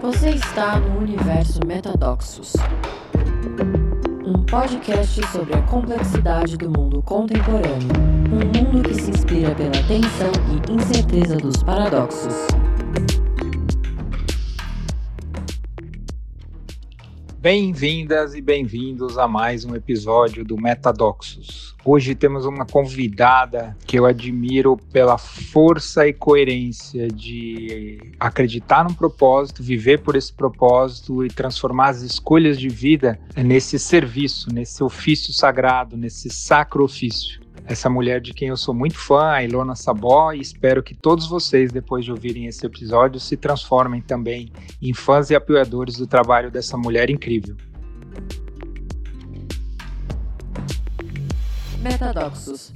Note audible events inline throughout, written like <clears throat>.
Você está no universo Metadoxos, um podcast sobre a complexidade do mundo contemporâneo, um mundo que se inspira pela tensão e incerteza dos paradoxos. Bem-vindas e bem-vindos a mais um episódio do Metadoxos. Hoje temos uma convidada que eu admiro pela força e coerência de acreditar num propósito, viver por esse propósito e transformar as escolhas de vida nesse serviço, nesse ofício sagrado, nesse sacro ofício essa mulher de quem eu sou muito fã, a Ilona Sabó, e espero que todos vocês, depois de ouvirem esse episódio, se transformem também em fãs e apoiadores do trabalho dessa mulher incrível. Metadoxos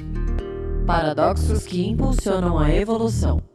Paradoxos que impulsionam a evolução.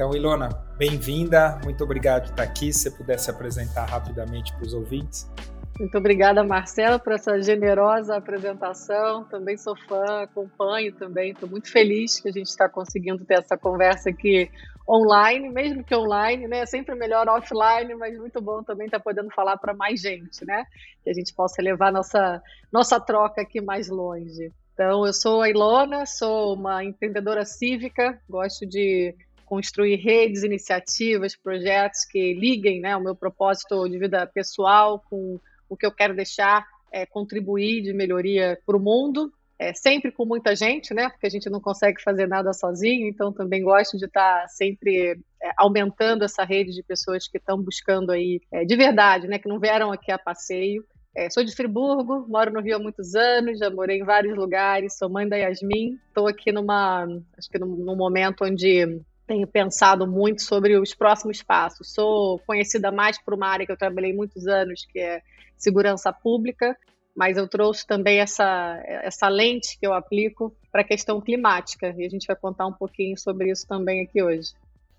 Então, Ilona, bem-vinda, muito obrigado por estar aqui. Se você pudesse apresentar rapidamente para os ouvintes. Muito obrigada, Marcela, por essa generosa apresentação. Também sou fã, acompanho também. Estou muito feliz que a gente está conseguindo ter essa conversa aqui online, mesmo que online, né? Sempre melhor offline, mas muito bom também estar tá podendo falar para mais gente, né? Que a gente possa levar nossa, nossa troca aqui mais longe. Então, eu sou a Ilona, sou uma empreendedora cívica, gosto de construir redes, iniciativas, projetos que liguem né, o meu propósito de vida pessoal com o que eu quero deixar é, contribuir de melhoria para o mundo. É, sempre com muita gente, né? Porque a gente não consegue fazer nada sozinho, então também gosto de estar sempre é, aumentando essa rede de pessoas que estão buscando aí é, de verdade, né? Que não vieram aqui a passeio. É, sou de Friburgo, moro no Rio há muitos anos, já morei em vários lugares, sou mãe da Yasmin. Estou aqui numa, acho que num, num momento onde tenho pensado muito sobre os próximos passos. Sou conhecida mais por uma área que eu trabalhei muitos anos, que é segurança pública, mas eu trouxe também essa, essa lente que eu aplico para a questão climática, e a gente vai contar um pouquinho sobre isso também aqui hoje.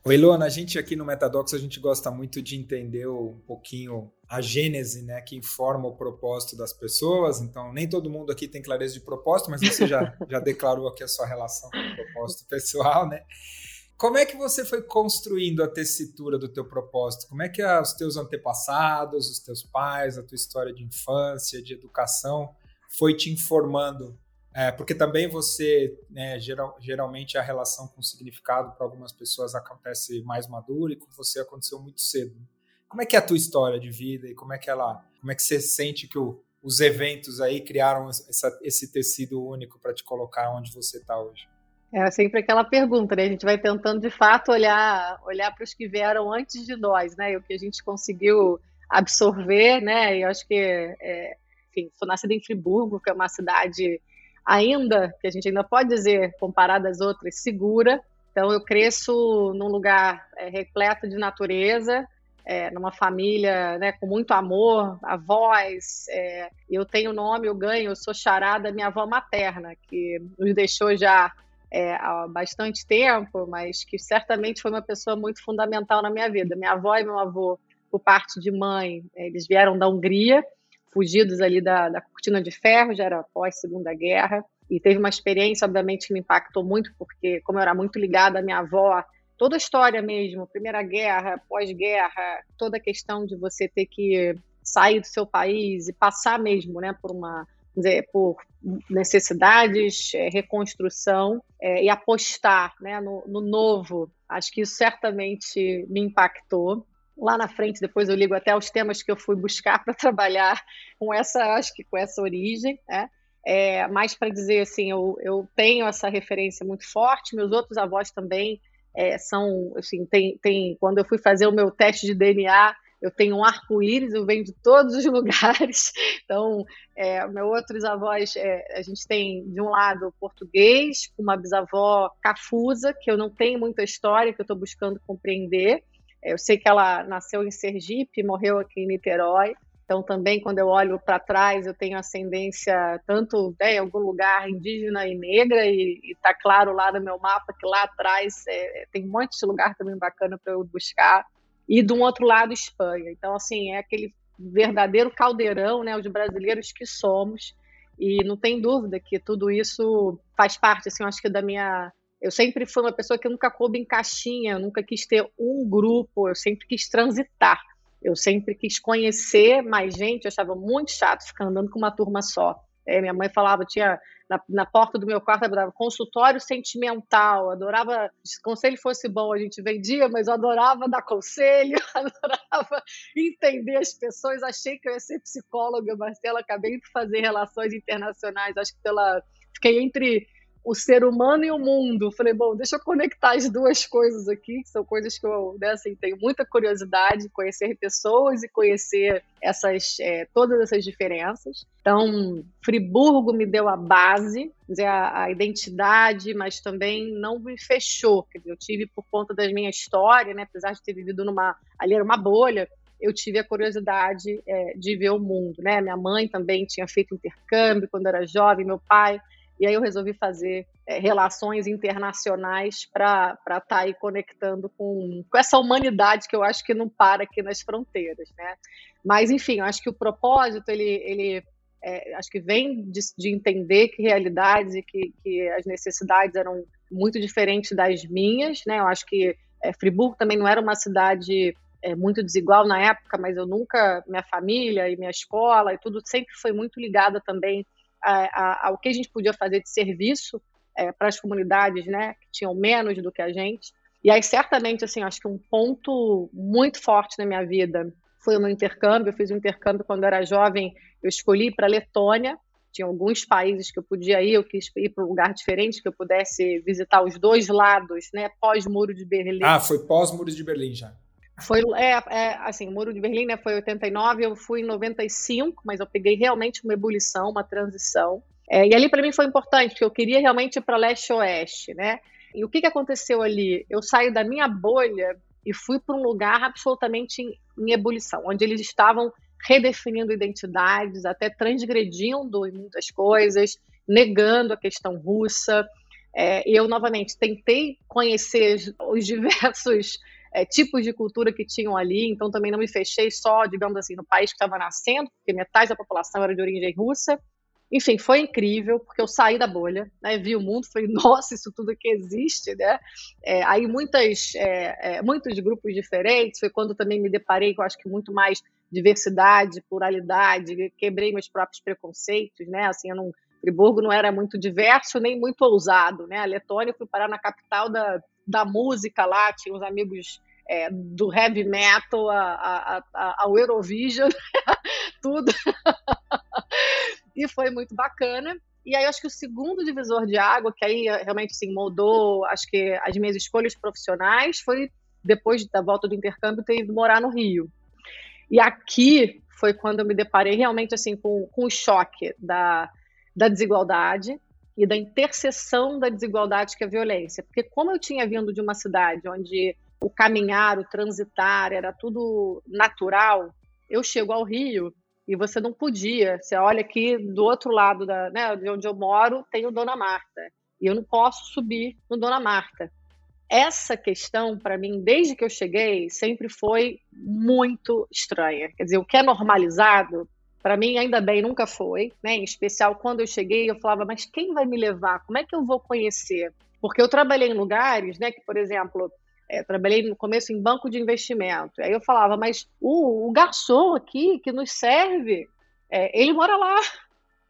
Oi, Luana, a gente aqui no Metadox, a gente gosta muito de entender um pouquinho a gênese, né, que informa o propósito das pessoas, então nem todo mundo aqui tem clareza de propósito, mas você já, <laughs> já declarou aqui a sua relação com o propósito pessoal, né? Como é que você foi construindo a tessitura do teu propósito? Como é que os teus antepassados, os teus pais, a tua história de infância, de educação, foi te informando? É, porque também você, né, geral, geralmente a relação com significado para algumas pessoas acontece mais madura e com você aconteceu muito cedo. Como é que é a tua história de vida e como é que ela, como é que você sente que o, os eventos aí criaram essa, esse tecido único para te colocar onde você está hoje? É sempre aquela pergunta, né? A gente vai tentando de fato olhar, olhar para os que vieram antes de nós, né? E o que a gente conseguiu absorver, né? E eu acho que, é, enfim, sou nascida em Friburgo, que é uma cidade ainda, que a gente ainda pode dizer, comparada às outras, segura. Então eu cresço num lugar é, repleto de natureza, é, numa família né, com muito amor, avós. É, eu tenho nome, eu ganho, eu sou charada da minha avó materna, que nos deixou já é, há bastante tempo, mas que certamente foi uma pessoa muito fundamental na minha vida. Minha avó e meu avô, por parte de mãe, eles vieram da Hungria, fugidos ali da, da cortina de ferro, já era pós Segunda Guerra, e teve uma experiência, obviamente, que me impactou muito, porque como eu era muito ligada à minha avó, toda a história mesmo, Primeira Guerra, pós-guerra, toda a questão de você ter que sair do seu país e passar mesmo, né, por uma dizer, por necessidades, é, reconstrução é, e apostar né, no, no, novo. Acho que isso certamente me impactou. Lá na frente, depois eu ligo até os temas que eu fui buscar <laughs> para trabalhar com essa, acho que com essa origem, né? É, mais para dizer assim, eu, eu tenho essa referência muito forte, meus outros avós também é, são, assim, tem, tem, quando eu fui fazer o meu teste de DNA, eu tenho um arco-íris, eu venho de todos os <laughs> lugares. Então, é, meus outros avós, é, a gente tem de um lado português, uma bisavó cafusa, que eu não tenho muita história, que eu estou buscando compreender. É, eu sei que ela nasceu em Sergipe, morreu aqui em Niterói. Então, também, quando eu olho para trás, eu tenho ascendência tanto né, em algum lugar indígena e negra, e está claro lá no meu mapa que lá atrás é, tem um monte de lugar também bacana para eu buscar. E um outro lado Espanha. Então, assim, é aquele verdadeiro caldeirão, né, os brasileiros que somos, e não tem dúvida que tudo isso faz parte, assim, eu acho que da minha eu sempre fui uma pessoa que nunca coube em caixinha, nunca quis ter um grupo, eu sempre quis transitar. Eu sempre quis conhecer mais gente, eu achava muito chato ficar andando com uma turma só. É, minha mãe falava, tinha na, na porta do meu quarto, adorava consultório sentimental, adorava, se conselho fosse bom, a gente vendia, mas eu adorava dar conselho, <laughs> adorava entender as pessoas, achei que eu ia ser psicóloga, Marcela, acabei de fazer relações internacionais, acho que pela, fiquei entre o ser humano e o mundo. Falei, bom, deixa eu conectar as duas coisas aqui, que são coisas que eu né, assim, tenho muita curiosidade, conhecer pessoas e conhecer essas é, todas essas diferenças. Então, Friburgo me deu a base, dizer, a, a, identidade, mas também não me fechou. Eu tive por conta da minha história, né, apesar de ter vivido numa ali era uma bolha, eu tive a curiosidade é, de ver o mundo, né? Minha mãe também tinha feito intercâmbio quando era jovem, meu pai e aí eu resolvi fazer é, relações internacionais para estar tá aí conectando com, com essa humanidade que eu acho que não para aqui nas fronteiras, né? Mas, enfim, eu acho que o propósito, ele, ele é, acho que vem de, de, entender que realidades e que, que as necessidades eram muito diferentes das minhas, né? Eu acho que é, Friburgo também não era uma cidade é, muito desigual na época, mas eu nunca, minha família e minha escola e tudo sempre foi muito ligada também ao que a gente podia fazer de serviço é, para as comunidades, né, que tinham menos do que a gente. E aí, certamente, assim, acho que um ponto muito forte na minha vida foi o meu intercâmbio. Eu fiz um intercâmbio quando eu era jovem, eu escolhi para a Letônia. Tinha alguns países que eu podia ir, eu quis ir para um lugar diferente, que eu pudesse visitar os dois lados, né, pós-Muro de Berlim. Ah, foi pós-Muro de Berlim já. Foi, é, é, assim, o Muro de Berlim né, foi 89, eu fui em 95, mas eu peguei realmente uma ebulição, uma transição. É, e ali para mim foi importante, porque eu queria realmente ir para leste-oeste, né? E o que, que aconteceu ali? Eu saí da minha bolha e fui para um lugar absolutamente em, em ebulição, onde eles estavam redefinindo identidades, até transgredindo em muitas coisas, negando a questão russa. É, eu, novamente, tentei conhecer os diversos é, tipos de cultura que tinham ali, então também não me fechei só, digamos assim, no país que estava nascendo, porque metade da população era de origem russa. Enfim, foi incrível, porque eu saí da bolha, né, vi o mundo, falei, <laughs> nossa, isso tudo que existe, né? É, aí muitas, é, é, muitos grupos diferentes, foi quando também me deparei com, acho que muito mais diversidade, pluralidade, quebrei meus próprios preconceitos, né? Assim, eu não, Friburgo não era muito diverso nem muito ousado, né? A Letônia, eu fui parar na capital da, da música lá, tinha uns amigos é, do heavy metal a, a, a, ao Eurovision, <laughs> tudo. <laughs> e foi muito bacana. E aí, acho que o segundo divisor de água, que aí realmente assim, moldou, acho que as minhas escolhas profissionais, foi depois da volta do intercâmbio ter ido morar no Rio. E aqui foi quando eu me deparei realmente assim com, com o choque da, da desigualdade, e da interseção da desigualdade que é a violência. Porque como eu tinha vindo de uma cidade onde o caminhar, o transitar era tudo natural, eu chego ao Rio e você não podia. Você olha aqui do outro lado da, né, de onde eu moro, tem o Dona Marta. E eu não posso subir no Dona Marta. Essa questão, para mim, desde que eu cheguei, sempre foi muito estranha. Quer dizer, o que é normalizado, para mim, ainda bem, nunca foi, né? Em especial quando eu cheguei, eu falava, mas quem vai me levar? Como é que eu vou conhecer? Porque eu trabalhei em lugares, né? Que, por exemplo, é, trabalhei no começo em banco de investimento. Aí eu falava, mas o, o garçom aqui que nos serve, é, ele mora lá.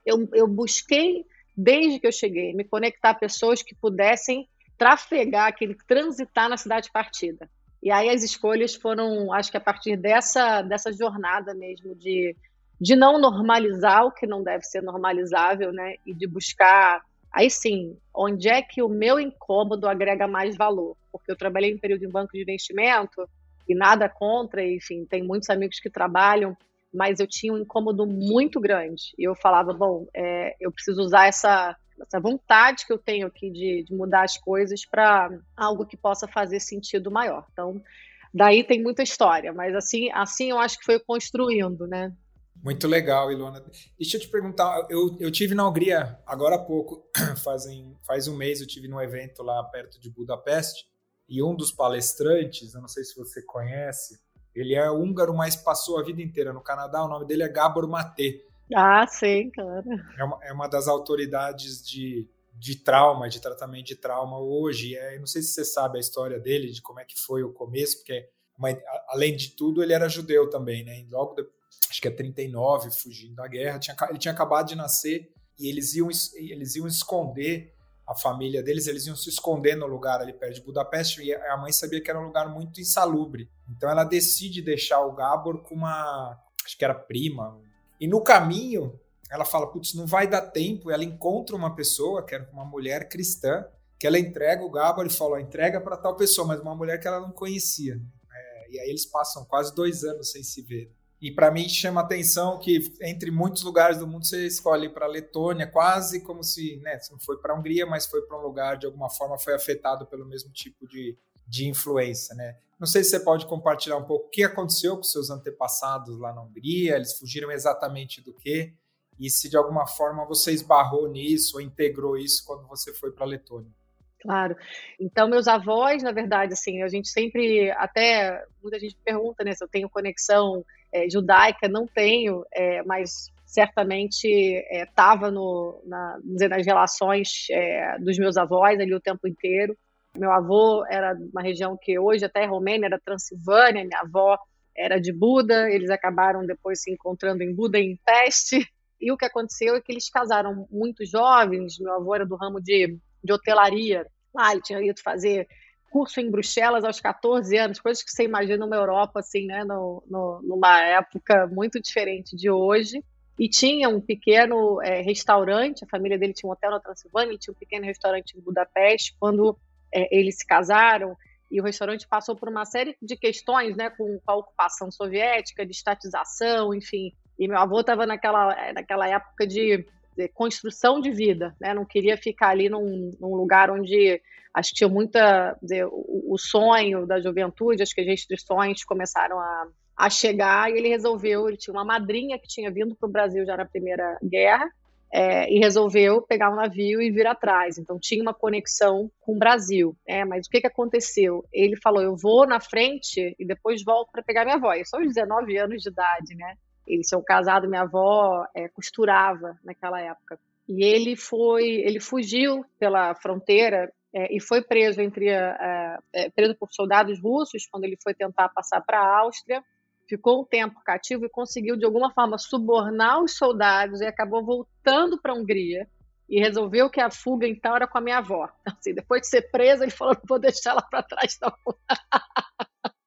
Eu, eu busquei, desde que eu cheguei, me conectar a pessoas que pudessem trafegar, aquele transitar na cidade partida. E aí as escolhas foram, acho que a partir dessa, dessa jornada mesmo de de não normalizar o que não deve ser normalizável, né? E de buscar, aí sim, onde é que o meu incômodo agrega mais valor? Porque eu trabalhei em período em banco de investimento e nada contra, enfim, tem muitos amigos que trabalham, mas eu tinha um incômodo muito grande. E eu falava, bom, é, eu preciso usar essa, essa vontade que eu tenho aqui de, de mudar as coisas para algo que possa fazer sentido maior. Então, daí tem muita história, mas assim, assim eu acho que foi construindo, né? Muito legal, Ilona. Deixa eu te perguntar, eu, eu tive na Hungria agora há pouco, <clears throat> fazem, faz um mês eu tive num evento lá perto de Budapeste, e um dos palestrantes, eu não sei se você conhece, Ele é húngaro, mas passou a vida inteira no Canadá. O nome dele é Gabor Maté. Ah, sim, claro. É uma, é uma das autoridades de, de trauma, de tratamento de trauma hoje. É, não sei se você sabe a história dele, de como é que foi o começo, porque além de tudo ele era judeu também, né? logo depois, acho que é 39, fugindo da guerra, tinha, ele tinha acabado de nascer e eles iam, eles iam esconder a família deles, eles iam se esconder no lugar ali perto de Budapeste e a mãe sabia que era um lugar muito insalubre. Então ela decide deixar o Gabor com uma, acho que era prima. E no caminho, ela fala, putz, não vai dar tempo, ela encontra uma pessoa, que era uma mulher cristã, que ela entrega o Gabor e fala, entrega para tal pessoa, mas uma mulher que ela não conhecia. É, e aí eles passam quase dois anos sem se ver. E para mim chama atenção que entre muitos lugares do mundo você escolhe para Letônia, quase como se, né, não foi para a Hungria, mas foi para um lugar de alguma forma foi afetado pelo mesmo tipo de, de influência, né? Não sei se você pode compartilhar um pouco o que aconteceu com seus antepassados lá na Hungria, eles fugiram exatamente do quê? E se de alguma forma você esbarrou nisso ou integrou isso quando você foi para a Letônia. Claro. Então, meus avós, na verdade, assim, a gente sempre, até muita gente pergunta, né, se eu tenho conexão é, judaica, não tenho, é, mas certamente estava é, na, nas relações é, dos meus avós ali o tempo inteiro. Meu avô era uma região que hoje até é Romênia, era Transilvânia, minha avó era de Buda, eles acabaram depois se encontrando em Buda em Peste, e o que aconteceu é que eles casaram muito jovens, meu avô era do ramo de de hotelaria. Ah, ele tinha ido fazer curso em Bruxelas aos 14 anos, coisas que você imagina numa Europa, assim, né, no, no, numa época muito diferente de hoje. E tinha um pequeno é, restaurante, a família dele tinha um hotel na Transilvânia, ele tinha um pequeno restaurante em Budapeste. Quando é, eles se casaram, e o restaurante passou por uma série de questões, né, com a ocupação soviética, de estatização, enfim. E meu avô estava naquela, naquela época de construção de vida, né? Não queria ficar ali num, num lugar onde acho que tinha muita o, o, sonho da juventude, acho que as restrições começaram a, a chegar e ele resolveu, ele tinha uma madrinha que tinha vindo para o Brasil já na Primeira Guerra é, e resolveu pegar um navio e vir atrás. Então tinha uma conexão com o Brasil. É, mas o que, que aconteceu? Ele falou: eu vou na frente e depois volto para pegar minha avó. Só aos 19 anos de idade, né? Eles são casados, minha avó é, costurava naquela época. E ele foi, ele fugiu pela fronteira é, e foi preso entre é, preso por soldados russos quando ele foi tentar passar para a Áustria. Ficou um tempo cativo e conseguiu de alguma forma subornar os soldados e acabou voltando para a Hungria e resolveu que a fuga então era com a minha avó. Assim, depois de ser preso, ele falou: não vou deixar ela para trás não. <laughs>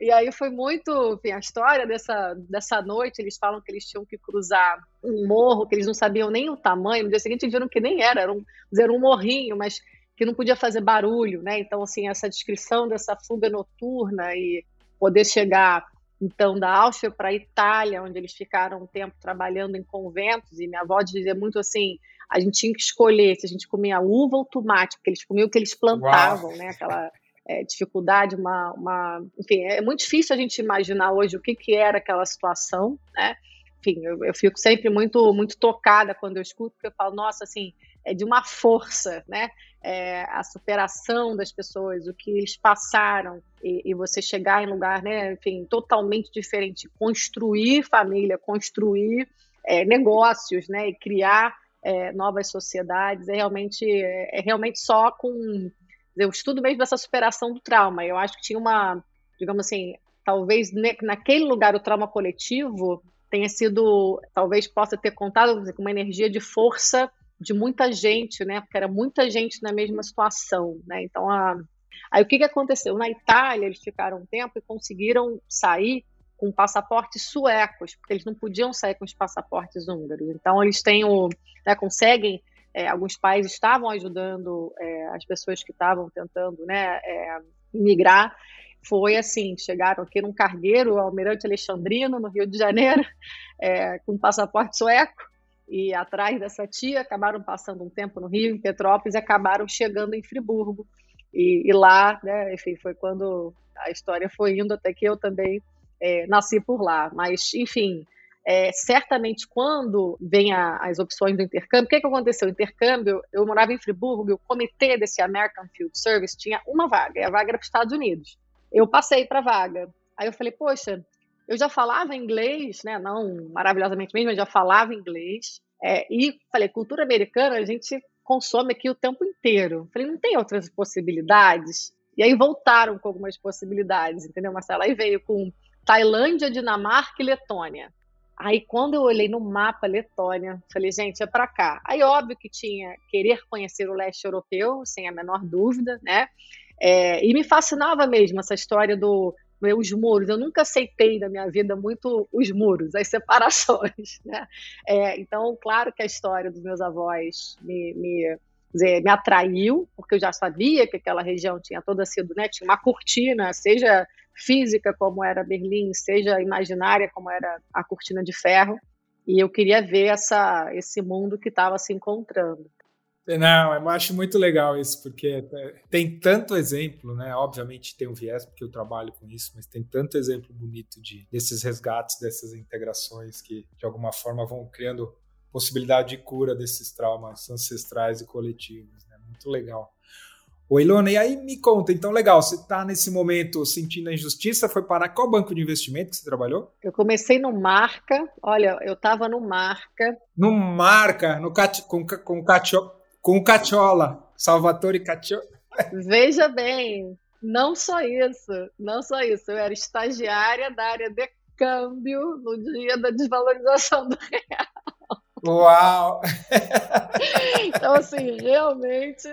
E aí foi muito, enfim, a história dessa, dessa noite, eles falam que eles tinham que cruzar um morro, que eles não sabiam nem o tamanho, no dia seguinte viram que nem era, era um, era um morrinho, mas que não podia fazer barulho, né? Então, assim, essa descrição dessa fuga noturna e poder chegar, então, da Áustria para a Itália, onde eles ficaram um tempo trabalhando em conventos, e minha avó dizia muito assim, a gente tinha que escolher se a gente comia uva ou tomate, porque eles comiam o que eles plantavam, Uau. né? Aquela é, dificuldade, uma, uma, enfim, é muito difícil a gente imaginar hoje o que, que era aquela situação, né? Enfim, eu, eu fico sempre muito, muito tocada quando eu escuto, porque eu falo, nossa, assim, é de uma força, né? É, a superação das pessoas, o que eles passaram e, e, você chegar em lugar, né? Enfim, totalmente diferente, construir família, construir é, negócios, né? E criar é, novas sociedades é realmente é, é realmente só com eu estudo mesmo dessa superação do trauma. Eu acho que tinha uma, digamos assim, talvez naquele lugar o trauma coletivo tenha sido, talvez possa ter contado com uma energia de força de muita gente, né? Porque era muita gente na mesma situação, né? Então, a... aí o que, que aconteceu? Na Itália, eles ficaram um tempo e conseguiram sair com passaportes suecos, porque eles não podiam sair com os passaportes húngaros. Então, eles têm o, né, conseguem é, alguns países estavam ajudando é, as pessoas que estavam tentando né, é, imigrar. Foi assim, chegaram aqui num cargueiro, Almirante Alexandrino, no Rio de Janeiro, é, com passaporte sueco, e atrás dessa tia acabaram passando um tempo no Rio, em Petrópolis, e acabaram chegando em Friburgo. E, e lá, né, enfim, foi quando a história foi indo até que eu também é, nasci por lá. Mas, enfim, é, certamente, quando vem a, as opções do intercâmbio, o que, que aconteceu? O intercâmbio, eu morava em Friburgo o comitê desse American Field Service tinha uma vaga, e a vaga era para os Estados Unidos. Eu passei para a vaga. Aí eu falei, poxa, eu já falava inglês, né? Não maravilhosamente mesmo, mas já falava inglês. É, e falei, cultura americana a gente consome aqui o tempo inteiro. Falei, não tem outras possibilidades? E aí voltaram com algumas possibilidades, entendeu, Marcela? Aí veio com Tailândia, Dinamarca e Letônia. Aí quando eu olhei no mapa Letônia, falei, gente, é para cá. Aí óbvio que tinha querer conhecer o leste europeu, sem a menor dúvida, né? É, e me fascinava mesmo essa história do os muros. Eu nunca aceitei na minha vida muito os muros, as separações, <laughs> né? É, então, claro que a história dos meus avós me, me dizer, me atraiu, porque eu já sabia que aquela região tinha toda sido, né, tinha uma cortina, seja física como era Berlim, seja imaginária como era a cortina de ferro, e eu queria ver essa, esse mundo que estava se encontrando. Não, eu acho muito legal isso, porque tem tanto exemplo, né? Obviamente tem um viés, porque eu trabalho com isso, mas tem tanto exemplo bonito de, desses resgates, dessas integrações que, de alguma forma, vão criando possibilidade de cura desses traumas ancestrais e coletivos. Né? Muito legal. Ô Ilona, e aí me conta, então legal, você está nesse momento sentindo a injustiça, foi para qual banco de investimento que você trabalhou? Eu comecei no Marca, olha, eu estava no Marca. No Marca, no cat, com, com, com o Cachola, Salvatore Cachola. <laughs> Veja bem, não só isso, não só isso, eu era estagiária da área de câmbio no dia da desvalorização do real. Uau! <laughs> então, assim, realmente,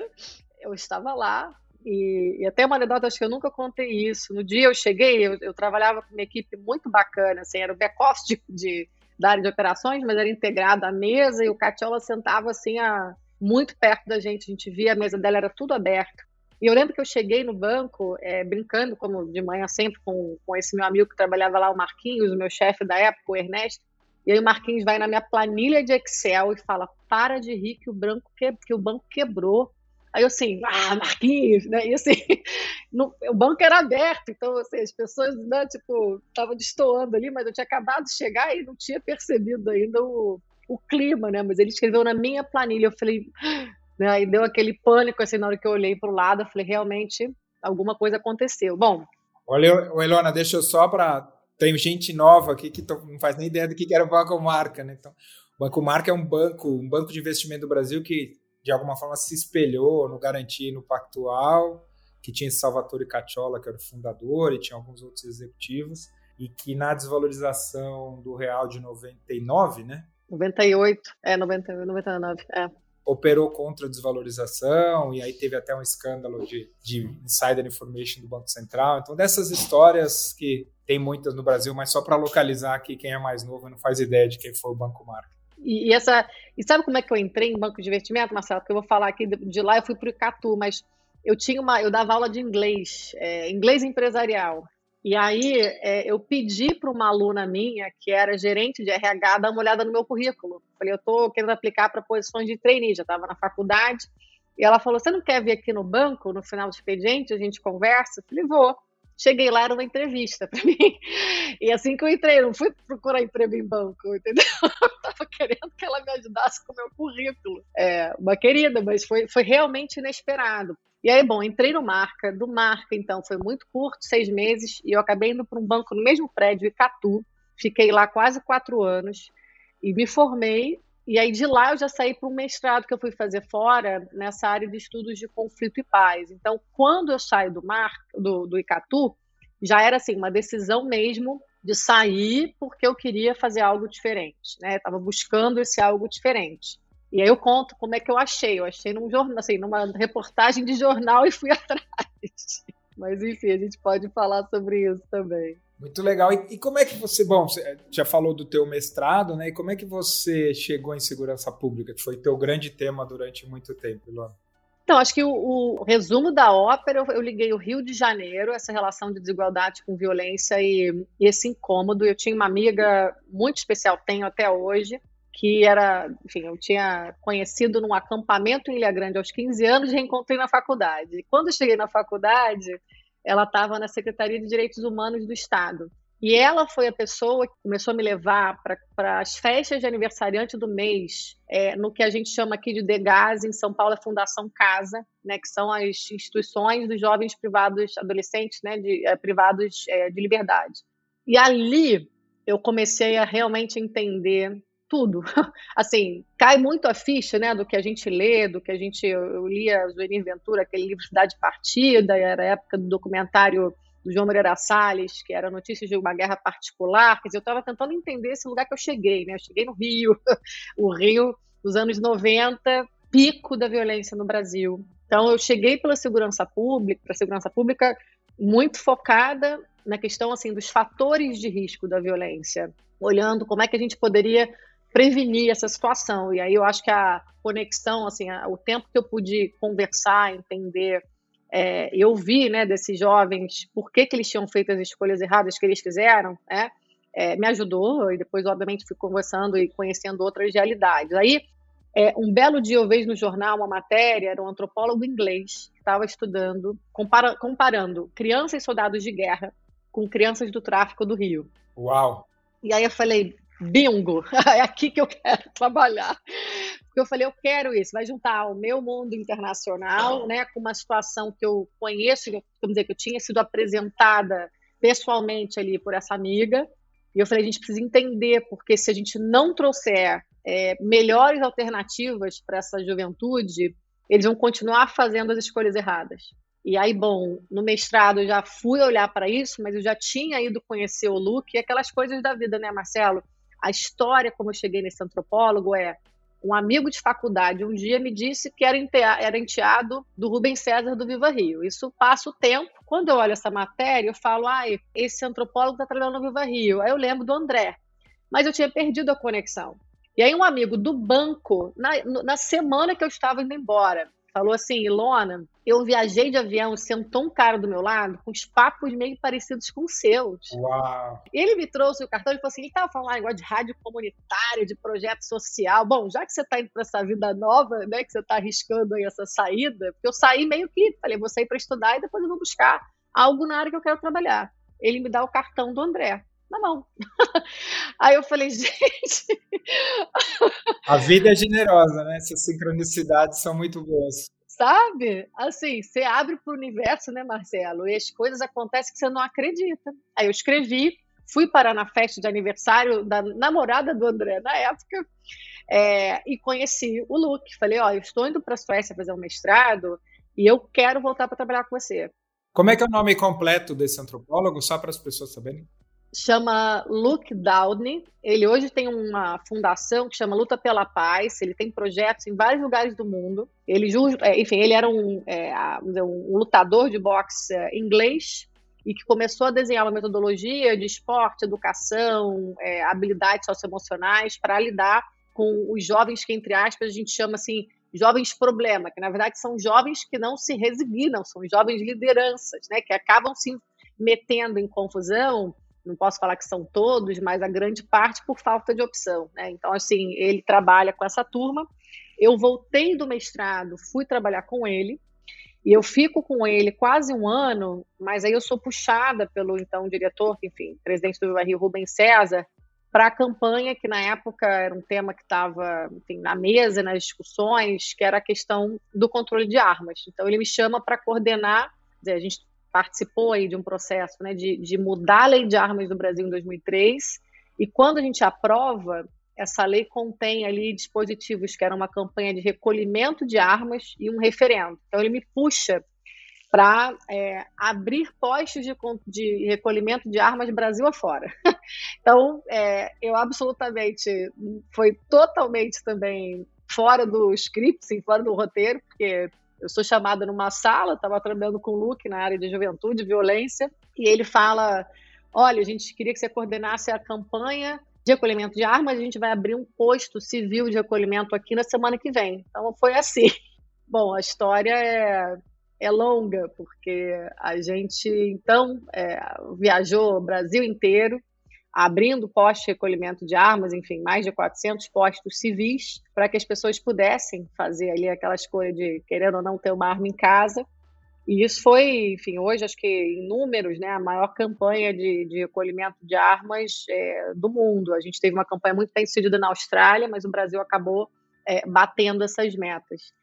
eu estava lá, e, e, até uma anedota, acho que eu nunca contei isso. No dia eu cheguei, eu, eu trabalhava com uma equipe muito bacana, assim, era o back-office de, de, da área de operações, mas era integrado à mesa, e o Catiola sentava, assim, a, muito perto da gente, a gente via, a mesa dela era tudo aberto. E eu lembro que eu cheguei no banco, é, brincando, como de manhã sempre, com, com esse meu amigo que trabalhava lá, o Marquinhos, o meu chefe da época, o Ernesto, e aí o Marquinhos vai na minha planilha de Excel e fala: para de rir que o, branco que, que o banco quebrou. Aí eu assim, ah, Marquinhos, né? E assim, <laughs> no, o banco era aberto, então assim, as pessoas, né, tipo, estavam destoando ali, mas eu tinha acabado de chegar e não tinha percebido ainda o, o clima, né? Mas ele escreveu na minha planilha, eu falei, <gasps> né? Aí deu aquele pânico assim na hora que eu olhei para o lado, eu falei, realmente alguma coisa aconteceu. Bom. Olha, Elona, deixa eu só para tem gente nova aqui que não faz nem ideia do que era o Banco Marca, né? Então, o Banco Marca é um banco, um banco de investimento do Brasil que de alguma forma se espelhou no Garantia e no Pactual, que tinha Salvatore Cacciola, que era o fundador, e tinha alguns outros executivos, e que na desvalorização do real de 99, né? 98, é, 90, 99, é operou contra a desvalorização e aí teve até um escândalo de, de insider information do Banco Central. Então, dessas histórias que tem muitas no Brasil, mas só para localizar aqui quem é mais novo não faz ideia de quem foi o Banco Marca. E, e, essa, e sabe como é que eu entrei em banco de investimento, Marcelo? Porque eu vou falar aqui de, de lá, eu fui para o Icatu, mas eu tinha uma, eu dava aula de inglês, é, inglês empresarial. E aí é, eu pedi para uma aluna minha, que era gerente de RH, dar uma olhada no meu currículo. Falei, eu estou querendo aplicar para posições de trainee, já estava na faculdade. E ela falou, você não quer vir aqui no banco, no final do expediente, a gente conversa? Eu falei, vou. Cheguei lá, era uma entrevista para mim. E assim que eu entrei, não fui procurar emprego em banco, entendeu? <laughs> Eu estava querendo que ela me ajudasse com o meu currículo. É, uma querida, mas foi, foi realmente inesperado. E aí, bom, entrei no Marca, do Marca, então, foi muito curto, seis meses, e eu acabei indo para um banco no mesmo prédio, Icatu, fiquei lá quase quatro anos, e me formei, e aí de lá eu já saí para um mestrado que eu fui fazer fora, nessa área de estudos de conflito e paz. Então, quando eu saio do Marca, do, do Icatu, já era assim, uma decisão mesmo de sair porque eu queria fazer algo diferente, né? Estava buscando esse algo diferente. E aí eu conto como é que eu achei. Eu achei num jornal, assim, numa reportagem de jornal e fui <laughs> atrás. Mas enfim, a gente pode falar sobre isso também. Muito legal. E, e, como é que você, bom, você já falou do teu mestrado, né? E como é que você chegou em segurança pública, que foi teu grande tema durante muito tempo, Ilona? Então, acho que o, o resumo da ópera, eu, eu, liguei o Rio de Janeiro, essa relação de desigualdade com violência e, e esse incômodo. Eu tinha uma amiga muito especial, tenho até hoje, que era, enfim, eu tinha conhecido num acampamento em Ilha Grande aos 15 anos e reencontrei na faculdade. E quando cheguei na faculdade, ela estava na Secretaria de Direitos Humanos do Estado. E ela foi a pessoa que começou a me levar para as festas de aniversariante do mês, é, no que a gente chama aqui de DEGAS, em São Paulo, a Fundação Casa, né, que são as instituições dos jovens privados, adolescentes, né, de, é, privados é, de liberdade. E ali eu comecei a realmente entender tudo. <laughs> Assim, cai muito a ficha, né, do que a gente lê, do que a gente eu lia Zuenir Ventura, aquele livro Cidade Partida, era a época do documentário do João Moreira Salles, que era notícias de uma guerra particular. Quer dizer, eu estava tentando entender esse lugar que eu cheguei, né? Eu cheguei no Rio, <laughs> o Rio dos anos 90, pico da violência no Brasil. Então, eu cheguei pela segurança pública, para a segurança pública, muito focada na questão assim dos fatores de risco da violência, olhando como é que a gente poderia prevenir essa situação. E aí eu acho que a conexão, assim, a, o tempo que eu pude conversar, entender é, eu vi né, desses jovens por que, que eles tinham feito as escolhas erradas que eles fizeram, né, é, me ajudou e depois, obviamente, fui conversando e conhecendo outras realidades. Aí, é, um belo dia eu vejo no jornal uma matéria, era um antropólogo inglês que estava estudando, compara comparando crianças e soldados de guerra com crianças do tráfico do Rio. Uau! E aí eu falei, bingo, <laughs> é aqui que eu quero <laughs> trabalhar. Porque eu falei, eu quero isso, vai juntar o meu mundo internacional, né, com uma situação que eu conheço, vamos dizer, que eu tinha sido apresentada pessoalmente ali por essa amiga, e eu falei, a gente precisa entender, porque se a gente não trouxer é, melhores alternativas para essa juventude, eles vão continuar fazendo as escolhas erradas. E aí, bom, no mestrado eu já fui olhar para isso, mas eu já tinha ido conhecer o Luke e aquelas coisas da vida, né, Marcelo? A história, como eu cheguei nesse antropólogo, é um amigo de faculdade um dia me disse que era, enteado do Rubem César do Viva Rio. Isso passa o tempo. Quando eu olho essa matéria, eu falo, ah, esse antropólogo está trabalhando no Viva Rio. Aí eu lembro do André. Mas eu tinha perdido a conexão. E aí um amigo do banco, na, na semana que eu estava indo embora, falou assim, Ilona, eu viajei de avião, sentou um cara do meu lado com os papos meio parecidos com os seus. Uau. Ele me trouxe o cartão e falou assim, ele estava falando negócio de rádio comunitária, de projeto social. Bom, já que você está indo para essa vida nova, né, que você está arriscando aí essa saída, porque eu saí meio que, falei, vou sair para estudar e depois eu vou buscar algo na área que eu quero trabalhar. Ele me dá o cartão do André na mão. <laughs> Aí eu falei, gente. A vida é generosa, né? Essas sincronicidades são muito boas. Sabe? Assim, você abre para o universo, né, Marcelo? E as coisas acontecem que você não acredita. Aí eu escrevi, fui parar na festa de aniversário da namorada do André na época. É, e conheci o Luke. Falei, ó, eu estou indo para a Suécia fazer um mestrado e eu quero voltar para trabalhar com você. Como é que é o nome completo desse antropólogo, só para as pessoas saberem? Chama Luke Downey. Ele hoje tem uma fundação que chama Luta pela Paz. Ele tem projetos em vários lugares do mundo. Ele, é, enfim, ele era um, é, um lutador de boxe é, inglês e que começou a desenhar uma metodologia de esporte, educação, é, habilidades socioemocionais para lidar com os jovens que, entre aspas, a gente chama assim jovens problema, que na verdade são jovens que não se resignam, são jovens lideranças, né, que acabam se metendo em confusão não posso falar que são todos, mas a grande parte por falta de opção. Né? Então, assim, ele trabalha com essa turma. Eu voltei do mestrado, fui trabalhar com ele, e eu fico com ele quase um ano, mas aí eu sou puxada pelo então diretor, enfim, presidente do Viva Rio, Rubens César, para a campanha que na época era um tema que estava na mesa, nas discussões, que era a questão do controle de armas. Então ele me chama para coordenar, a gente participou aí de um processo né, de, de mudar a lei de armas do Brasil em 2003, e quando a gente aprova, essa lei contém ali dispositivos que eram uma campanha de recolhimento de armas e um referendo. Então ele me puxa para é, abrir postos de, de, recolhimento de armas Brasil afora. <laughs> então, é, eu absolutamente, foi totalmente também fora do script, sim, fora do roteiro, porque eu sou chamada numa sala, estava trabalhando com o Luke na área de juventude violência, e ele fala: Olha, a gente queria que você coordenasse a campanha de recolhimento de armas, a gente vai abrir um posto civil de recolhimento aqui na semana que vem. Então foi assim. <laughs> Bom, a história é, é longa, porque a gente então é, viajou o Brasil inteiro, abrindo postos de recolhimento de armas, enfim, mais de 400 postos civis, para que as pessoas pudessem fazer ali aquela escolha de, querendo ou não, ter uma arma em casa. E isso foi, enfim, hoje acho que em números, né, a maior campanha de, de recolhimento de armas é, do mundo. A gente teve uma campanha muito bem sucedida na Austrália, mas o Brasil acabou é, batendo essas metas.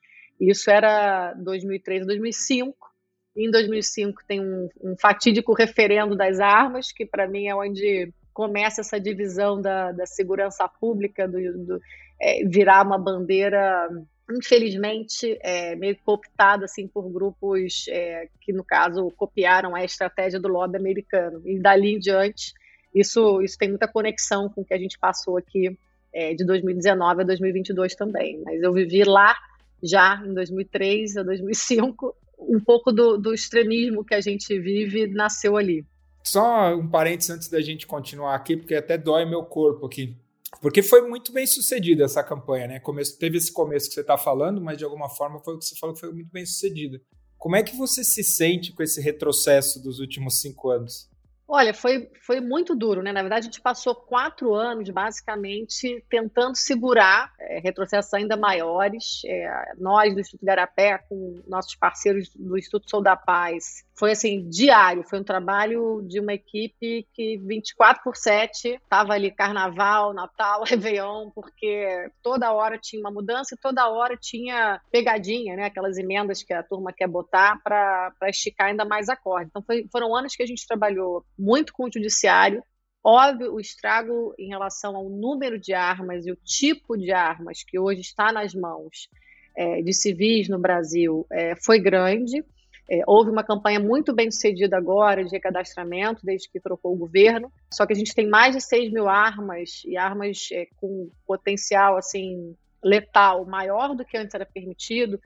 Isso era 2003 2005. Em 2005 tem um, um fatídico referendo das armas, que para mim é onde começa essa divisão da, da segurança pública, do, do é, virar uma bandeira infelizmente, é, meio cooptada assim, por grupos é, que, no caso, copiaram a estratégia do lobby americano. E dali em diante, isso, isso tem muita conexão com o que a gente passou aqui é, de 2019 a 2022 também. Mas eu vivi lá já em 2003 a 2005, um pouco do, do extremismo que a gente vive nasceu ali. Só um parênteses antes da gente continuar aqui, porque até dói meu corpo aqui. Porque foi muito bem sucedida essa campanha, né? Começo, teve esse começo que você está falando, mas de alguma forma foi o que você falou que foi muito bem sucedida. Como é que você se sente com esse retrocesso dos últimos cinco anos? Olha, foi, foi muito duro, né? Na verdade, a gente passou quatro anos, basicamente, tentando segurar é, retrocessos ainda maiores. É, nós, do Instituto Garapé, com nossos parceiros do Instituto Sou da Paz, foi assim, diário, foi um trabalho de uma equipe que 24 por 7 estava ali carnaval, Natal, <laughs> Réveillon, porque toda hora tinha uma mudança e toda hora tinha pegadinha, né? Aquelas emendas que a turma quer botar para esticar ainda mais a corda. Então foi, foram anos que a gente trabalhou muito com o judiciário, Óbvio, o estrago em relação ao número de armas e o tipo de armas que hoje está nas mãos é, de civis no Brasil é, foi grande. É, houve uma campanha muito bem sucedida agora de recadastramento, desde que trocou o governo. Só que a gente tem mais de 6 mil armas e armas é, com potencial assim letal maior do que antes era permitido,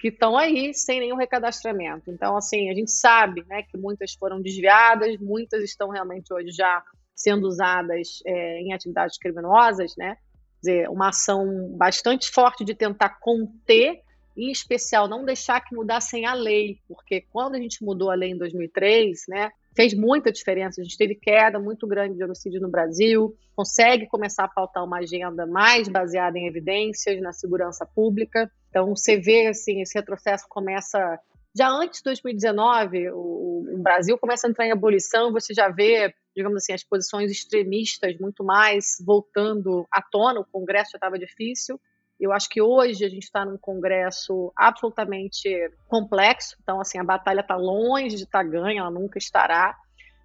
que estão aí sem nenhum recadastramento. Então, assim, a gente sabe né, que muitas foram desviadas, muitas estão realmente hoje já sendo usadas é, em atividades criminosas, né? Quer dizer, uma ação bastante forte de tentar conter em especial não deixar que mudassem a lei, porque quando a gente mudou a lei em 2003, né, fez muita diferença. A gente teve queda muito grande de homicídio no Brasil, consegue começar a pautar uma agenda mais baseada em evidências, na segurança pública. Então, você vê assim, esse retrocesso começa já antes de 2019, o, o Brasil começa a entrar em abolição, você já vê, digamos assim, as posições extremistas muito mais voltando à tona, o Congresso já estava difícil. Eu acho que hoje a gente está num congresso absolutamente complexo, então assim a batalha está longe de estar tá ganha, ela nunca estará,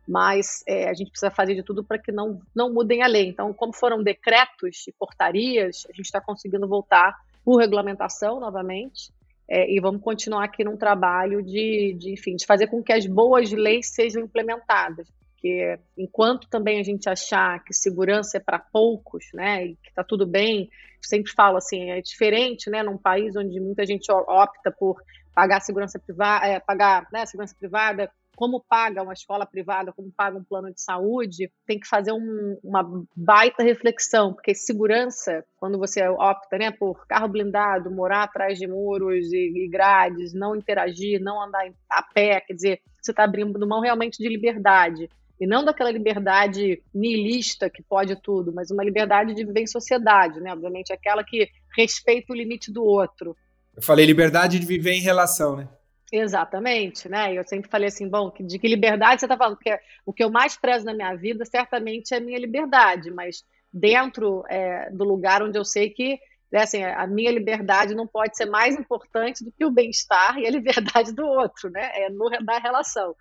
mas é, a gente precisa fazer de tudo para que não, não mudem a lei. Então, como foram decretos e portarias, a gente está conseguindo voltar por regulamentação novamente. É, e vamos continuar aqui num trabalho de, de, enfim, de fazer com que as boas leis sejam implementadas porque enquanto também a gente achar que segurança é para poucos, né, e que está tudo bem, sempre falo assim, é diferente, né, num país onde muita gente opta por pagar segurança privada, é, pagar né, segurança privada, como paga uma escola privada, como paga um plano de saúde, tem que fazer um, uma baita reflexão, porque segurança, quando você opta né, por carro blindado, morar atrás de muros e, e grades, não interagir, não andar a pé, quer dizer, você está abrindo mão realmente de liberdade. E não daquela liberdade niilista que pode tudo, mas uma liberdade de viver em sociedade, né? Obviamente, aquela que respeita o limite do outro. Eu falei liberdade de viver em relação, né? Exatamente, né? Eu sempre falei assim, bom, de que liberdade você está falando? Porque o que eu mais prezo na minha vida, certamente, é a minha liberdade, mas dentro é, do lugar onde eu sei que né, assim, a minha liberdade não pode ser mais importante do que o bem-estar e a liberdade do outro, né? É no, na relação.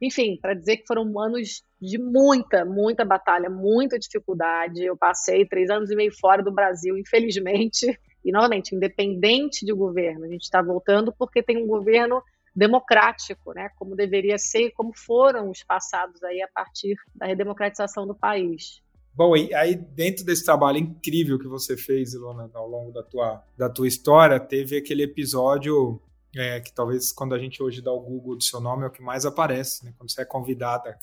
Enfim, para dizer que foram anos de muita, muita batalha, muita dificuldade. Eu passei três anos e meio fora do Brasil, infelizmente. E, novamente, independente de governo, a gente está voltando porque tem um governo democrático, né, como deveria ser como foram os passados aí a partir da redemocratização do país. Bom, e aí dentro desse trabalho incrível que você fez, Ilona, ao longo da tua, da tua história, teve aquele episódio é, que talvez quando a gente hoje dá o Google do seu nome é o que mais aparece, né? Quando você é convidada,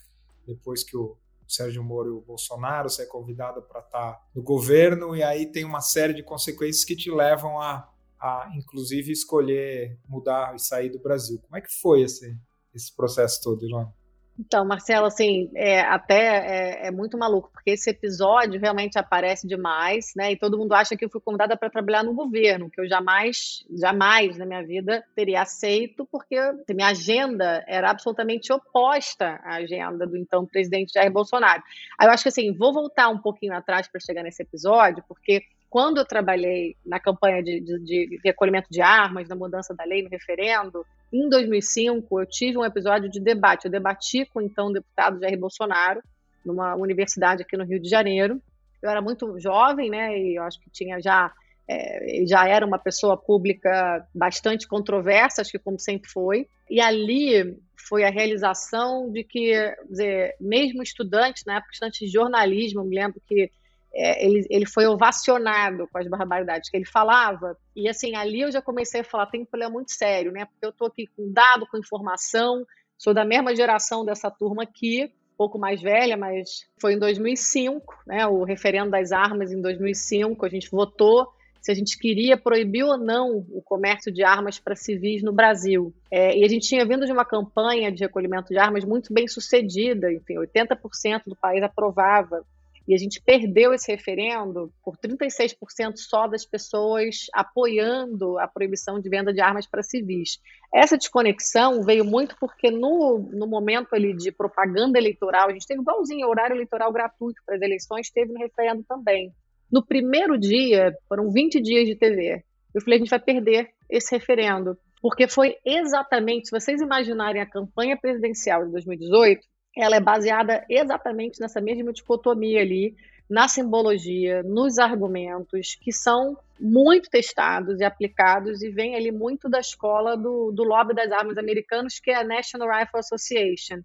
depois que o Sérgio Moro e o Bolsonaro, você é convidada para estar tá no governo e aí tem uma série de consequências que te levam a, a inclusive, escolher mudar e sair do Brasil. Como é que foi esse, esse processo todo, Ilona? Então, Marcelo, assim, é, até é, é, muito maluco, porque esse episódio realmente aparece demais, né? E todo mundo acha que eu fui convidada para trabalhar no governo, que eu jamais, jamais na minha vida teria aceito, porque assim, minha agenda era absolutamente oposta à agenda do então presidente Jair Bolsonaro. Aí eu acho que assim, vou voltar um pouquinho atrás para chegar nesse episódio, porque quando eu trabalhei na campanha de, de, de, recolhimento de armas, na mudança da lei, no referendo, em 2005 eu tive um episódio de debate. Eu debati com o então deputado Jair Bolsonaro, numa universidade aqui no Rio de Janeiro. Eu era muito jovem, né, e eu acho que tinha já é, já era uma pessoa pública bastante controversa, acho que como sempre foi. E ali foi a realização de que, dizer, mesmo estudante, na época estudante de jornalismo, eu me lembro que é, ele, ele foi ovacionado com as barbaridades que ele falava. E assim, ali eu já comecei a falar: tem um problema muito sério, né? Porque eu estou aqui com dado, com informação, sou da mesma geração dessa turma aqui, pouco mais velha, mas foi em 2005, né? O referendo das armas em 2005, a gente votou se a gente queria proibir ou não o comércio de armas para civis no Brasil. É, e a gente tinha vindo de uma campanha de recolhimento de armas muito bem sucedida, enfim, 80% do país aprovava e a gente perdeu esse referendo por 36% só das pessoas apoiando a proibição de venda de armas para civis. Essa desconexão veio muito porque no, no momento ali de propaganda eleitoral, a gente teve igualzinho horário eleitoral gratuito para as eleições, teve no referendo também. No primeiro dia, foram 20 dias de TV. Eu falei, a gente vai perder esse referendo, porque foi exatamente, se vocês imaginarem a campanha presidencial de 2018, ela é baseada exatamente nessa mesma dicotomia ali, na simbologia, nos argumentos, que são muito testados e aplicados e vem ali muito da escola do, do lobby das armas americanos, que é a National Rifle Association.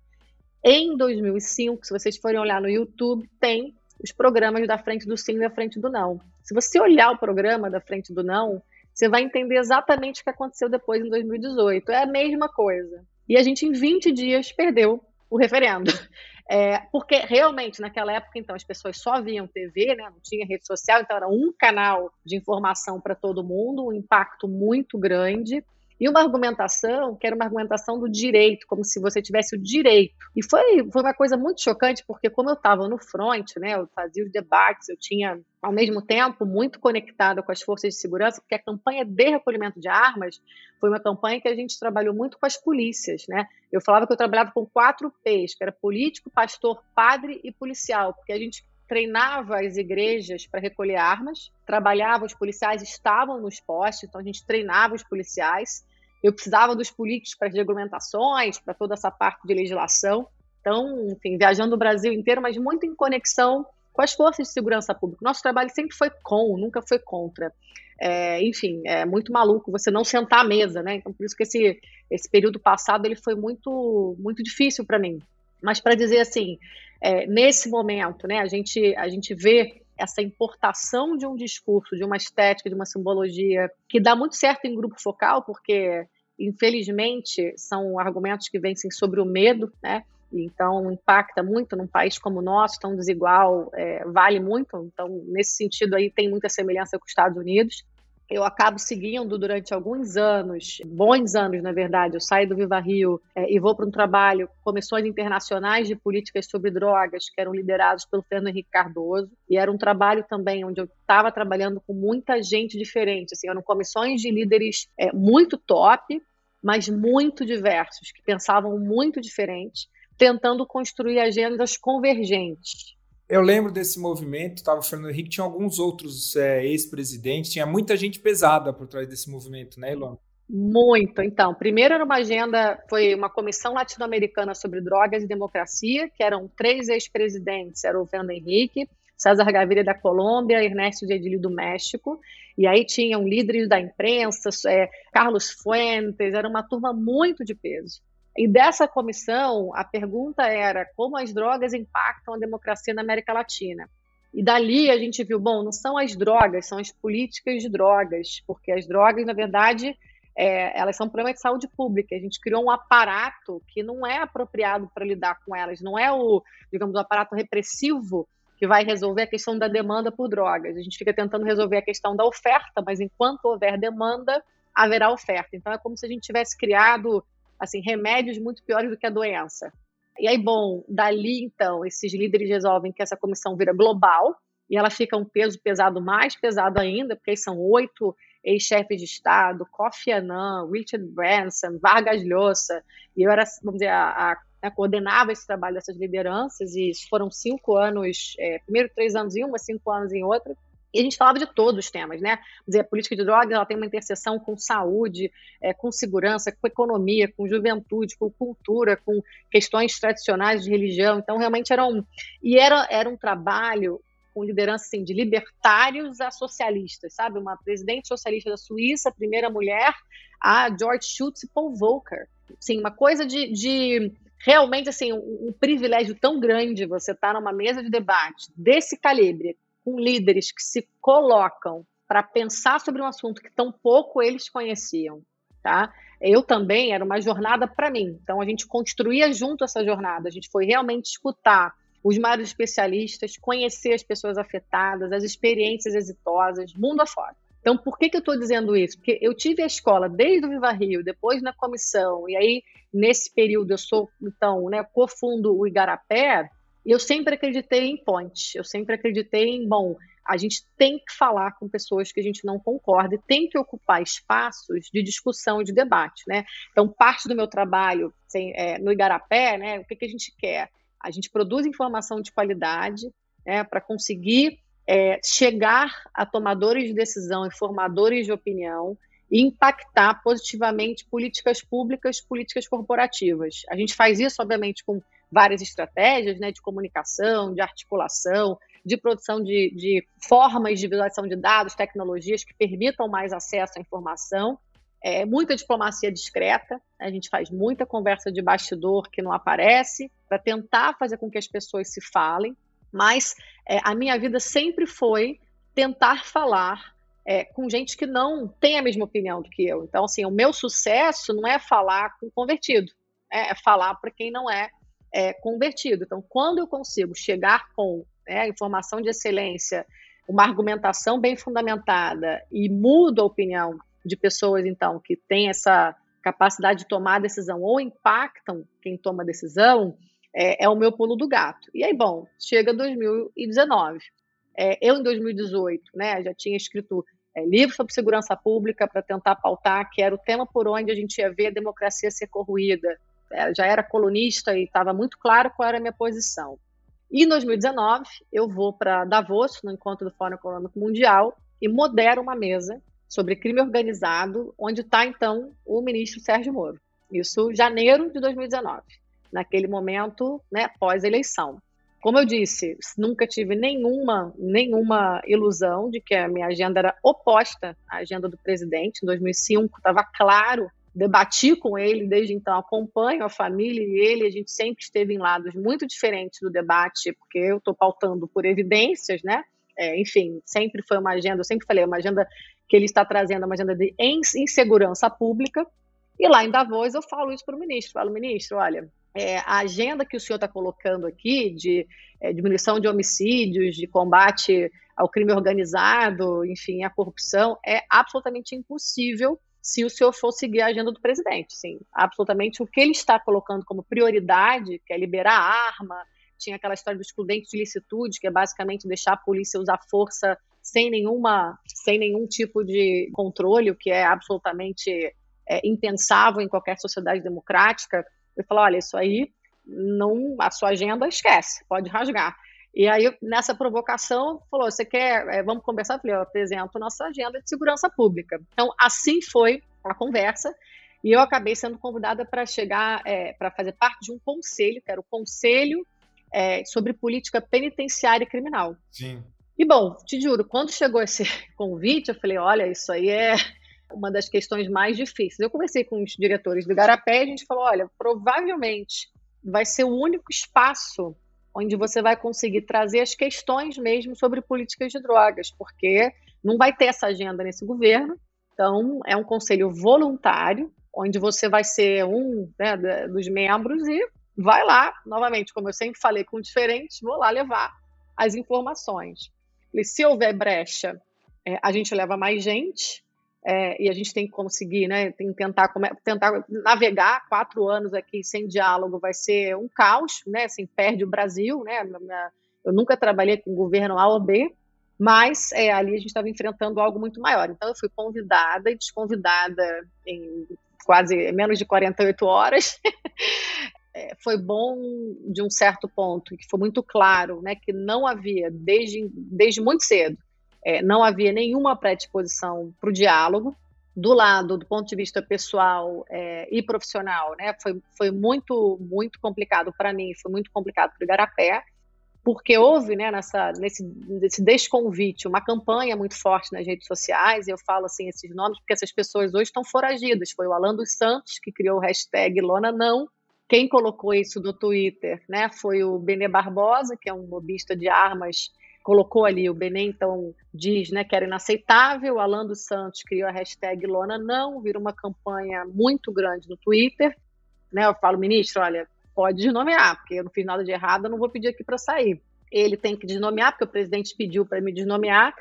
Em 2005, se vocês forem olhar no YouTube, tem os programas da frente do sim e da frente do não. Se você olhar o programa da frente do não, você vai entender exatamente o que aconteceu depois em 2018. É a mesma coisa. E a gente, em 20 dias, perdeu o referendo. <laughs> É, porque realmente, naquela época, então, as pessoas só viam TV, né, não tinha rede social, então era um canal de informação para todo mundo, um impacto muito grande e uma argumentação que era uma argumentação do direito, como se você tivesse o direito. E foi, foi uma coisa muito chocante, porque como eu estava no front, né, eu fazia os debates, eu tinha, ao mesmo tempo, muito conectada com as forças de segurança, porque a campanha de recolhimento de armas foi uma campanha que a gente trabalhou muito com as polícias, né? Eu falava que eu trabalhava com quatro P's, que era político, pastor, padre e policial, porque a gente treinava as igrejas para recolher armas, trabalhava, os policiais estavam nos postos, então a gente treinava os policiais. Eu precisava dos políticos para as regulamentações, para toda essa parte de legislação. Então, enfim, viajando o Brasil inteiro, mas muito em conexão com as forças de segurança pública. Nosso trabalho sempre foi com, nunca foi contra. É, enfim, é muito maluco você não sentar à mesa, né? Então, por isso que esse, esse período passado ele foi muito, muito difícil para mim. Mas para dizer assim, é, nesse momento, né, a gente, a gente vê essa importação de um discurso, de uma estética, de uma simbologia que dá muito certo em grupo focal, porque infelizmente são argumentos que vencem sobre o medo, né? Então impacta muito num país como o nosso, tão desigual, é, vale muito. Então nesse sentido aí tem muita semelhança com os Estados Unidos eu acabo seguindo durante alguns anos, bons anos, na verdade. Eu saio do Viva Rio é, e vou para um trabalho, comissões internacionais de políticas sobre drogas, que eram liderados pelo Fernando Henrique Cardoso. E era um trabalho também onde eu estava trabalhando com muita gente diferente. Assim, eram comissões de líderes é, muito top, mas muito diversos, que pensavam muito diferente, tentando construir agendas convergentes. Eu lembro desse movimento, estava Fernando Henrique, tinha alguns outros é, ex-presidentes, tinha muita gente pesada por trás desse movimento, né, Ilona? Muito. Então, primeiro era uma agenda, foi uma comissão latino-americana sobre drogas e democracia, que eram três ex-presidentes, era o Fernando Henrique, César Gaviria da Colômbia, Ernesto Gedili do México, e aí tinham líderes da imprensa, é, Carlos Fuentes, era uma turma muito de peso. E dessa comissão, a pergunta era como as drogas impactam a democracia na América Latina. E dali a gente viu, bom, não são as drogas, são as políticas de drogas, porque as drogas, na verdade, é, elas são um problema de saúde pública. A gente criou um aparato que não é apropriado para lidar com elas, não é o, digamos, o aparato repressivo que vai resolver a questão da demanda por drogas. A gente fica tentando resolver a questão da oferta, mas enquanto houver demanda, haverá oferta. Então é como se a gente tivesse criado assim, remédios muito piores do que a doença. E aí, bom, dali então, esses líderes resolvem que essa comissão vira global e ela fica um peso pesado mais pesado ainda, porque são oito ex-chefes de Estado, Kofi Annan, Richard Branson, Vargas Llosa, e eu era, vamos dizer, a, a, a coordenava esse trabalho dessas lideranças, e foram cinco anos, é, primeiro três anos em uma, cinco anos em outra, e a gente falava de todos os temas, né? Dizer, a política de drogas ela tem uma interseção com saúde, é, com segurança, com economia, com juventude, com cultura, com questões tradicionais de religião. Então, realmente era um. E era, era um trabalho com liderança assim, de libertários a socialistas, sabe? Uma presidente socialista da Suíça, primeira mulher, a George Schultz e Paul Volcker. Sim, uma coisa de, de realmente assim um, um privilégio tão grande você estar tá numa mesa de debate desse calibre com líderes que se colocam para pensar sobre um assunto que tão pouco eles conheciam, tá? Eu também era uma jornada para mim. Então a gente construía junto essa jornada. A gente foi realmente escutar os maiores especialistas, conhecer as pessoas afetadas, as experiências exitosas, mundo afora. Então, por que, que eu estou dizendo isso? Porque eu tive a escola desde o Viva Rio, depois na comissão, e aí, nesse período, eu sou, então, né, cofundo o Igarapé, eu sempre acreditei em ponte, eu sempre acreditei em, bom, a gente tem que falar com pessoas que a gente não concorda e tem que ocupar espaços de discussão e de debate, né? Então, parte do meu trabalho assim, é, no Igarapé, né, o que, que a gente quer? A gente produz informação de qualidade né, para conseguir é, chegar a tomadores de decisão e formadores de opinião e impactar positivamente políticas públicas, políticas corporativas. A gente faz isso, obviamente, com várias estratégias né, de comunicação, de articulação, de produção de, de formas de visualização de dados, tecnologias que permitam mais acesso à informação. É, muita diplomacia discreta, a gente faz muita conversa de bastidor que não aparece, para tentar fazer com que as pessoas se falem, mas é, a minha vida sempre foi tentar falar é, com gente que não tem a mesma opinião do que eu. Então, assim, o meu sucesso não é falar com convertido, é, é falar para quem não é é, convertido. Então, quando eu consigo chegar com né, informação de excelência, uma argumentação bem fundamentada e mudo a opinião de pessoas, então, que têm essa capacidade de tomar decisão ou impactam quem toma decisão, é, é, o meu pulo do gato. E aí, bom, chega 2019. É, eu, em 2018, né, já tinha escrito é, livro sobre segurança pública para tentar pautar, que era o tema por onde a gente ia ver a democracia ser corroída, é, já era colunista e estava muito claro qual era a minha posição. E em 2019, eu vou para Davos, no encontro do Fórum Econômico Mundial, e modero uma mesa sobre crime organizado, onde está, então, o ministro Sérgio Moro. Isso janeiro de 2019, naquele momento, né, pós-eleição. Como eu disse, nunca tive nenhuma, nenhuma ilusão de que a minha agenda era oposta à agenda do presidente. Em 2005, estava claro debati com ele desde então, acompanho a família e ele, a gente sempre esteve em lados muito diferentes do debate, porque eu estou pautando por evidências, né? É, enfim, sempre foi uma agenda, eu sempre falei, uma agenda que ele está trazendo, uma agenda de insegurança pública, e lá em Davos eu falo isso para o ministro, falo, ministro, olha, é, a agenda que o senhor está colocando aqui de é, diminuição de homicídios, de combate ao crime organizado, enfim, à corrupção, é absolutamente impossível se o senhor for seguir a agenda do presidente. Sim, absolutamente o que ele está colocando como prioridade, que é liberar arma, tinha aquela história do excludente de licitude, que é basicamente deixar a polícia usar força sem nenhuma, sem nenhum tipo de controle, o que é absolutamente é, impensável em qualquer sociedade democrática. Eu falo, olha, isso aí não, a sua agenda esquece, pode rasgar. E aí, nessa provocação, falou: você quer, é, vamos conversar? Eu falei: eu apresento nossa agenda de segurança pública. Então, assim foi a conversa. E eu acabei sendo convidada para chegar, é, para fazer parte de um conselho, que era o Conselho é, sobre Política Penitenciária e Criminal. Sim. E, bom, te juro, quando chegou esse <laughs> convite, eu falei: olha, isso aí é uma das questões mais difíceis. Eu conversei com os diretores do Garapé e a gente falou: olha, provavelmente vai ser o único espaço onde você vai conseguir trazer as questões mesmo sobre políticas de drogas, porque não vai ter essa agenda nesse governo. Então, é um conselho voluntário, onde você vai ser um né, dos membros e vai lá, novamente, como eu sempre falei com diferentes, vou lá levar as informações. E se houver brecha, é, a gente leva mais gente. É, e a gente tem que conseguir, né? Tem que tentar, tentar navegar quatro anos aqui sem diálogo vai ser um caos, né? Assim, perde o Brasil, né? Eu nunca trabalhei com governo A ou B, mas é, ali a gente estava enfrentando algo muito maior. Então eu fui convidada e desconvidada em quase menos de 48 horas. <laughs> é, foi bom de um certo ponto, que foi muito claro, né, que não havia desde desde muito cedo é, não havia nenhuma predisposição para o diálogo. Do lado, do ponto de vista pessoal é, e profissional, né, foi, foi muito, muito complicado para mim, foi muito complicado para o Igarapé, porque houve né, nessa, nesse, nesse desconvite uma campanha muito forte nas redes sociais, e eu falo assim esses nomes porque essas pessoas hoje estão foragidas. Foi o Alan dos Santos que criou o hashtag Lona Não, quem colocou isso no Twitter né, foi o Benê Barbosa, que é um lobista de armas colocou ali, o Benem então diz né, que era inaceitável, Alan dos Santos criou a hashtag Lona Não, virou uma campanha muito grande no Twitter. Né, eu falo, ministro, olha, pode desnomear, porque eu não fiz nada de errado, eu não vou pedir aqui para sair. Ele tem que desnomear, porque o presidente pediu para me desnomear.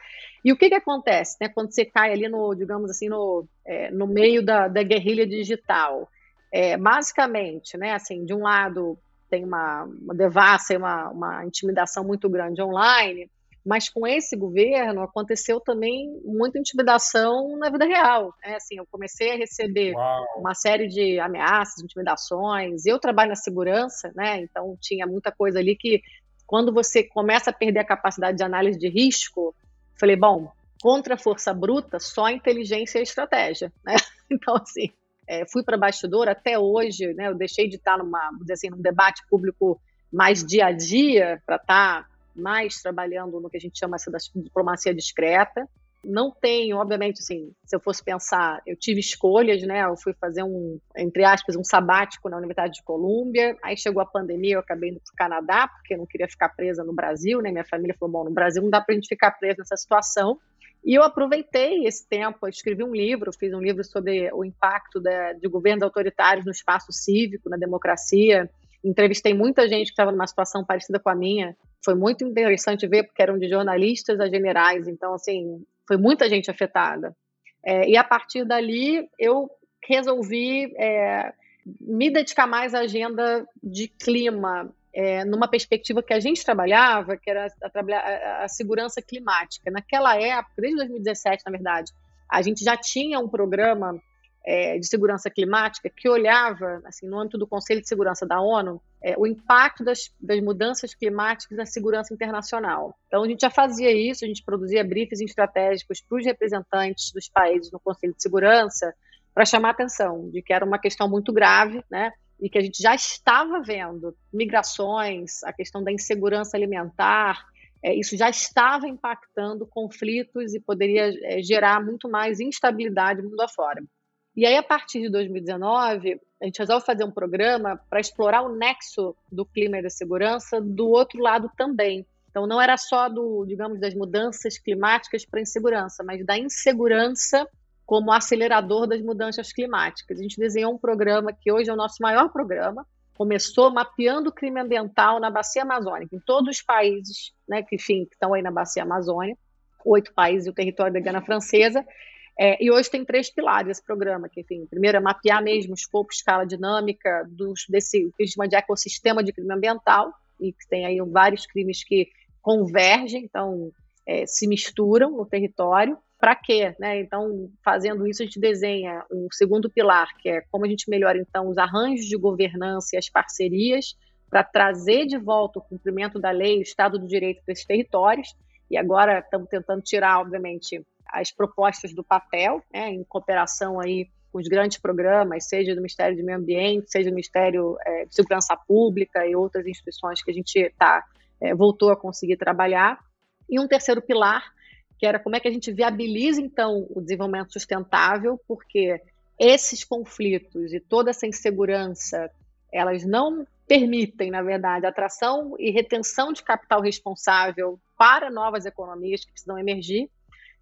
E o que, que acontece né, quando você cai ali no, digamos assim, no, é, no meio da, da guerrilha digital? É, basicamente, né, assim, de um lado tem uma, uma devassa e uma, uma intimidação muito grande online, mas com esse governo aconteceu também muita intimidação na vida real. Né? Assim, eu comecei a receber Uau. uma série de ameaças, intimidações. Eu trabalho na segurança, né? Então tinha muita coisa ali que quando você começa a perder a capacidade de análise de risco, falei, bom, contra a força bruta, só inteligência e estratégia, né? <laughs> Então assim, é, fui para bastidor até hoje, né? Eu deixei de estar numa, dizer assim, num debate público mais dia a dia para estar tá mais trabalhando no que a gente chama essa da diplomacia discreta. Não tenho, obviamente, assim, se eu fosse pensar, eu tive escolhas, né? Eu fui fazer um, entre aspas, um sabático na Universidade de Colômbia. Aí chegou a pandemia, eu acabei indo para o Canadá, porque eu não queria ficar presa no Brasil, né? Minha família falou: bom, no Brasil não dá para a gente ficar presa nessa situação. E eu aproveitei esse tempo, escrevi um livro, fiz um livro sobre o impacto de governos autoritários no espaço cívico, na democracia. Entrevistei muita gente que estava numa situação parecida com a minha, foi muito interessante ver, porque eram de jornalistas a generais, então, assim, foi muita gente afetada. É, e a partir dali, eu resolvi é, me dedicar mais à agenda de clima, é, numa perspectiva que a gente trabalhava, que era a, a, a, segurança climática. Naquela época, desde 2017, na verdade, a gente já tinha um programa é, de segurança climática que olhava, assim, no âmbito do Conselho de Segurança da ONU, é, o impacto das, das, mudanças climáticas na segurança internacional. Então, a gente já fazia isso, a gente produzia briefings estratégicos para os representantes dos países no Conselho de Segurança para chamar a atenção de que era uma questão muito grave, né? E que a gente já estava vendo migrações, a questão da insegurança alimentar, é, isso já estava impactando conflitos e poderia é, gerar muito mais instabilidade mundo afora. E aí, a partir de 2019, a gente resolve fazer um programa para explorar o nexo do clima e da segurança do outro lado também. Então, não era só do, digamos, das mudanças climáticas para insegurança, mas da insegurança como acelerador das mudanças climáticas. A gente desenhou um programa que hoje é o nosso maior programa. Começou mapeando o crime ambiental na bacia amazônica, em todos os países, né, que, enfim, que estão aí na bacia amazônica, oito países e o território da Gana Francesa, é, e hoje tem três pilares esse programa, que, enfim, primeiro é mapear mesmo o escopo, escala dinâmica dos, desse que de ecossistema de crime ambiental, e que tem aí vários crimes que convergem, então é, se misturam no território. Para quê? Né? Então, fazendo isso, a gente desenha um segundo pilar, que é como a gente melhora, então, os arranjos de governança e as parcerias para trazer de volta o cumprimento da lei, o Estado do Direito para esses territórios. E agora estamos tentando tirar, obviamente, as propostas do papel, né, em cooperação aí com os grandes programas, seja do Ministério do Meio Ambiente, seja do Ministério é, de Segurança Pública e outras instituições que a gente tá, é, voltou a conseguir trabalhar. E um terceiro pilar, que era como é que a gente viabiliza, então, o desenvolvimento sustentável, porque esses conflitos e toda essa insegurança, elas não permitem, na verdade, atração e retenção de capital responsável para novas economias que precisam emergir.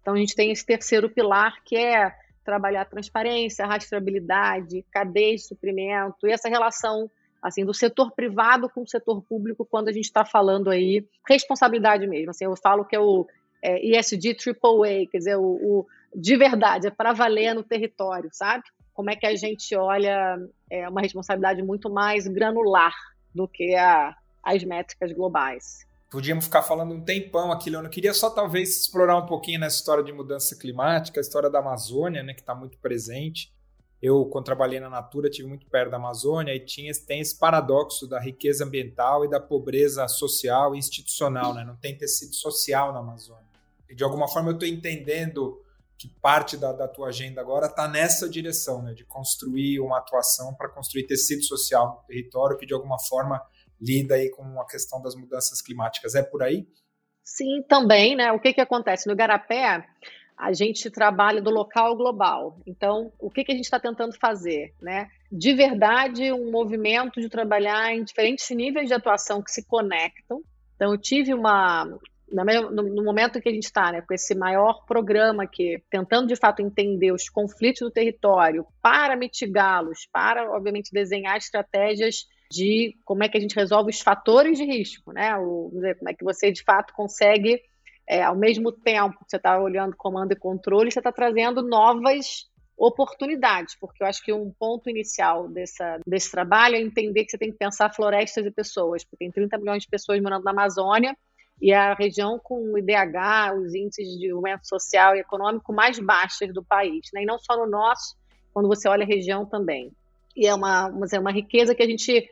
Então, a gente tem esse terceiro pilar, que é trabalhar transparência, rastreabilidade, cadeia de suprimento e essa relação assim do setor privado com o setor público quando a gente está falando aí responsabilidade mesmo. Assim, eu falo que é o é, ESG AAA, quer dizer, o, o de verdade, é para valer no território, sabe? Como é que a gente olha é, uma responsabilidade muito mais granular do que a, as métricas globais. Podíamos ficar falando um tempão aqui, Leona. Eu queria só talvez explorar um pouquinho nessa história de mudança climática, a história da Amazônia, né, que está muito presente. Eu, quando trabalhei na Natura, tive muito perto da Amazônia e tinha, tem esse paradoxo da riqueza ambiental e da pobreza social e institucional, né? Não tem tecido social na Amazônia. E de alguma forma eu estou entendendo que parte da, da tua agenda agora está nessa direção, né? De construir uma atuação para construir tecido social no território que de alguma forma lida aí com a questão das mudanças climáticas. É por aí? Sim, também, né? O que, que acontece? No Igarapé, a gente trabalha do local ao global. Então, o que, que a gente está tentando fazer? Né? De verdade, um movimento de trabalhar em diferentes níveis de atuação que se conectam. Então, eu tive uma. No momento que a gente está, né, com esse maior programa aqui, tentando de fato entender os conflitos do território para mitigá-los, para, obviamente, desenhar estratégias de como é que a gente resolve os fatores de risco, né? O, dizer, como é que você de fato consegue é, ao mesmo tempo que você está olhando comando e controle, você está trazendo novas oportunidades, porque eu acho que um ponto inicial dessa, desse trabalho é entender que você tem que pensar florestas e pessoas, porque tem 30 milhões de pessoas morando na Amazônia e a região com o IDH, os índices de desenvolvimento social e econômico mais baixos do país, né? e não só no nosso, quando você olha a região também. E é uma, uma, uma riqueza que a gente,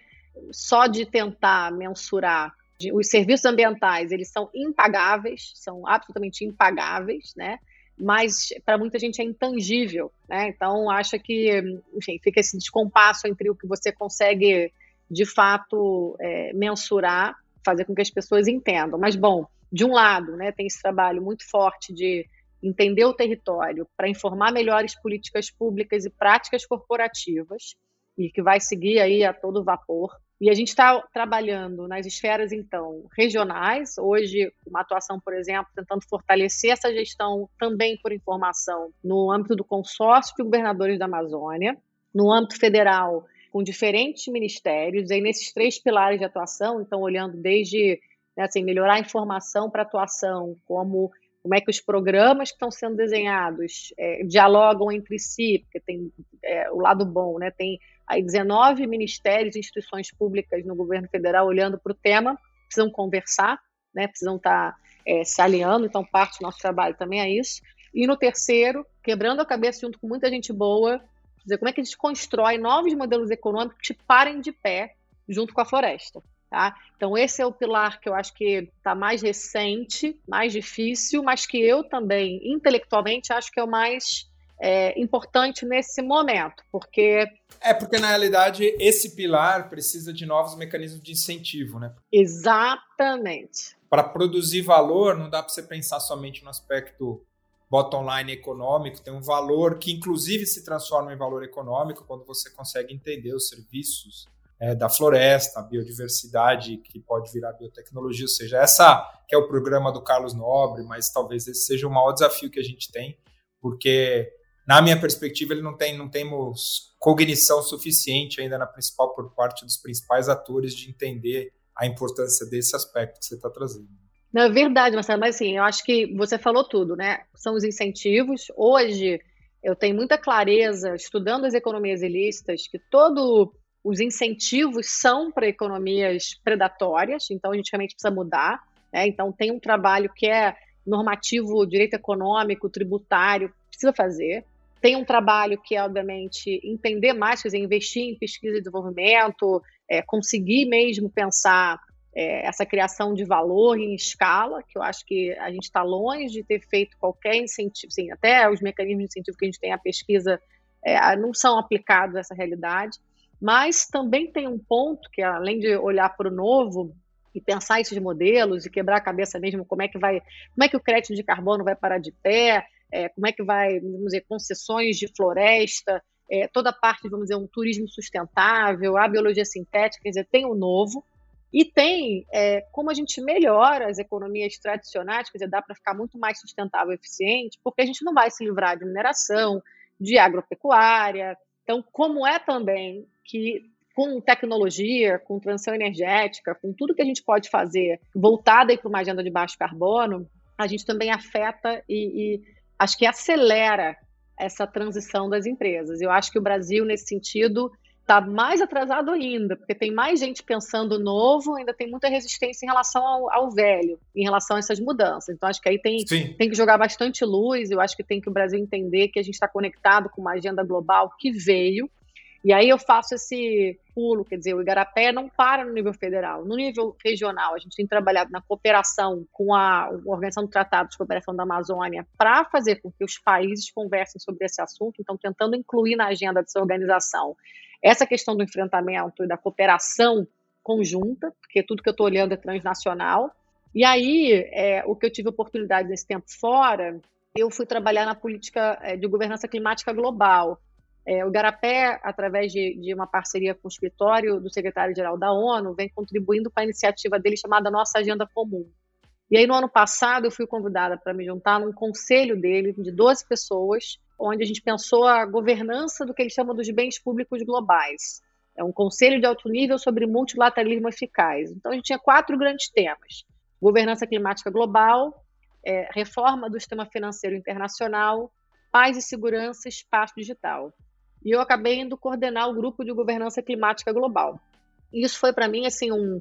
só de tentar mensurar os serviços ambientais, eles são impagáveis, são absolutamente impagáveis, né? Mas para muita gente é intangível, né? Então acha que, enfim, fica esse descompasso entre o que você consegue de fato é, mensurar, fazer com que as pessoas entendam. Mas bom, de um lado, né, tem esse trabalho muito forte de entender o território para informar melhores políticas públicas e práticas corporativas e que vai seguir aí a todo vapor. E a gente está trabalhando nas esferas, então, regionais, hoje, uma atuação, por exemplo, tentando fortalecer essa gestão também por informação no âmbito do consórcio de governadores da Amazônia, no âmbito federal, com diferentes ministérios, aí nesses três pilares de atuação, então, olhando desde né, assim, melhorar a informação para atuação, como como é que os programas que estão sendo desenhados é, dialogam entre si, porque tem é, o lado bom, né? Tem aí 19 ministérios e instituições públicas no governo federal olhando para o tema, precisam conversar, né? Precisam estar tá, é, se alinhando, então parte do nosso trabalho também é isso. E no terceiro, quebrando a cabeça junto com muita gente boa, dizer como é que a gente constrói novos modelos econômicos que parem de pé junto com a floresta. Tá? Então, esse é o pilar que eu acho que está mais recente, mais difícil, mas que eu também, intelectualmente, acho que é o mais é, importante nesse momento, porque. É, porque na realidade esse pilar precisa de novos mecanismos de incentivo, né? Exatamente. Para produzir valor, não dá para você pensar somente no aspecto bottom line econômico, tem um valor que inclusive se transforma em valor econômico quando você consegue entender os serviços é, da floresta, a biodiversidade que pode virar biotecnologia, ou seja, essa que é o programa do Carlos Nobre, mas talvez esse seja o maior desafio que a gente tem, porque na minha perspectiva ele não tem não temos cognição suficiente ainda na principal por parte dos principais atores de entender a importância desse aspecto que você está trazendo. Não, é verdade, Marcelo, mas assim, eu acho que você falou tudo, né? São os incentivos. Hoje, eu tenho muita clareza, estudando as economias ilícitas, que todo os incentivos são para economias predatórias, então a gente realmente precisa mudar. Né? Então tem um trabalho que é normativo, direito econômico, tributário, precisa fazer. Tem um trabalho que é, obviamente, entender mais, quer dizer, investir em pesquisa e desenvolvimento, é, conseguir mesmo pensar é, essa criação de valor em escala, que eu acho que a gente está longe de ter feito qualquer incentivo, sim, até os mecanismos de incentivo que a gente tem à pesquisa é, não são aplicados a essa realidade. Mas também tem um ponto que, além de olhar para o novo e pensar esses modelos e quebrar a cabeça mesmo, como é que vai, como é que o crédito de carbono vai parar de pé, é, como é que vai, vamos dizer, concessões de floresta, é, toda a parte, vamos dizer, um turismo sustentável, a biologia sintética, quer dizer, tem o novo, e tem é, como a gente melhora as economias tradicionais, quer dizer, dá para ficar muito mais sustentável e eficiente, porque a gente não vai se livrar de mineração, de agropecuária. Então, como é também que com tecnologia, com transição energética, com tudo que a gente pode fazer voltada para uma agenda de baixo carbono, a gente também afeta e, e acho que acelera essa transição das empresas. Eu acho que o Brasil, nesse sentido, está mais atrasado ainda, porque tem mais gente pensando novo, ainda tem muita resistência em relação ao, ao velho, em relação a essas mudanças. Então, acho que aí tem, tem que jogar bastante luz, eu acho que tem que o Brasil entender que a gente está conectado com uma agenda global que veio, e aí eu faço esse pulo, quer dizer, o Igarapé não para no nível federal. No nível regional, a gente tem trabalhado na cooperação com a Organização do Tratado de Cooperação da Amazônia para fazer com que os países conversem sobre esse assunto, então tentando incluir na agenda dessa organização essa questão do enfrentamento e da cooperação conjunta, porque tudo que eu estou olhando é transnacional. E aí, é, o que eu tive oportunidade nesse tempo fora, eu fui trabalhar na política é, de governança climática global. É, o Garapé, através de, de, uma parceria com o escritório do secretário-geral da ONU, vem contribuindo para a iniciativa dele chamada Nossa Agenda Comum. E aí, no ano passado, eu fui convidada para me juntar num conselho dele, de 12 pessoas, onde a gente pensou a governança do que ele chama dos bens públicos globais. É um conselho de alto nível sobre multilateralismo eficaz. Então, a gente tinha quatro grandes temas: governança climática global, é, reforma do sistema financeiro internacional, paz e segurança, espaço digital. E eu acabei indo coordenar o grupo de governança climática global. Isso foi para mim assim um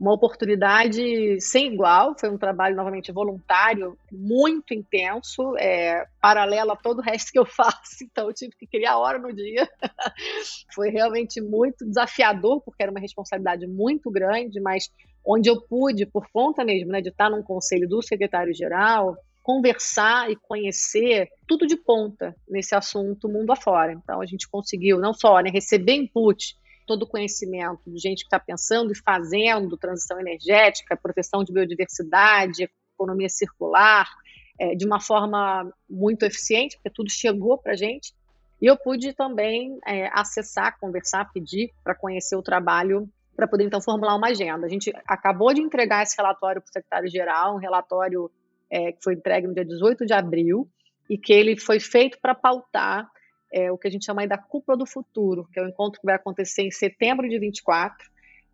uma oportunidade sem igual. Foi um trabalho, novamente, voluntário, muito intenso, é, paralelo a todo o resto que eu <laughs> faço. Então, eu tive que criar hora no dia. <laughs> Foi realmente muito desafiador, porque era uma responsabilidade muito grande, mas onde eu pude, por conta mesmo né, de estar num conselho do secretário-geral, conversar e conhecer tudo de ponta nesse assunto mundo afora. Então, a gente conseguiu não só né, receber input todo o conhecimento de gente que está pensando e fazendo transição energética, proteção de biodiversidade, economia circular, é, de uma forma muito eficiente, porque tudo chegou para a gente. E eu pude também é, acessar, conversar, pedir para conhecer o trabalho, para poder então formular uma agenda. A gente acabou de entregar esse relatório para o secretário-geral, um relatório é, que foi entregue no dia 18 de abril, e que ele foi feito para pautar é, o que a gente chama aí da Cúpula do Futuro, que é o um encontro que vai acontecer em setembro de 24,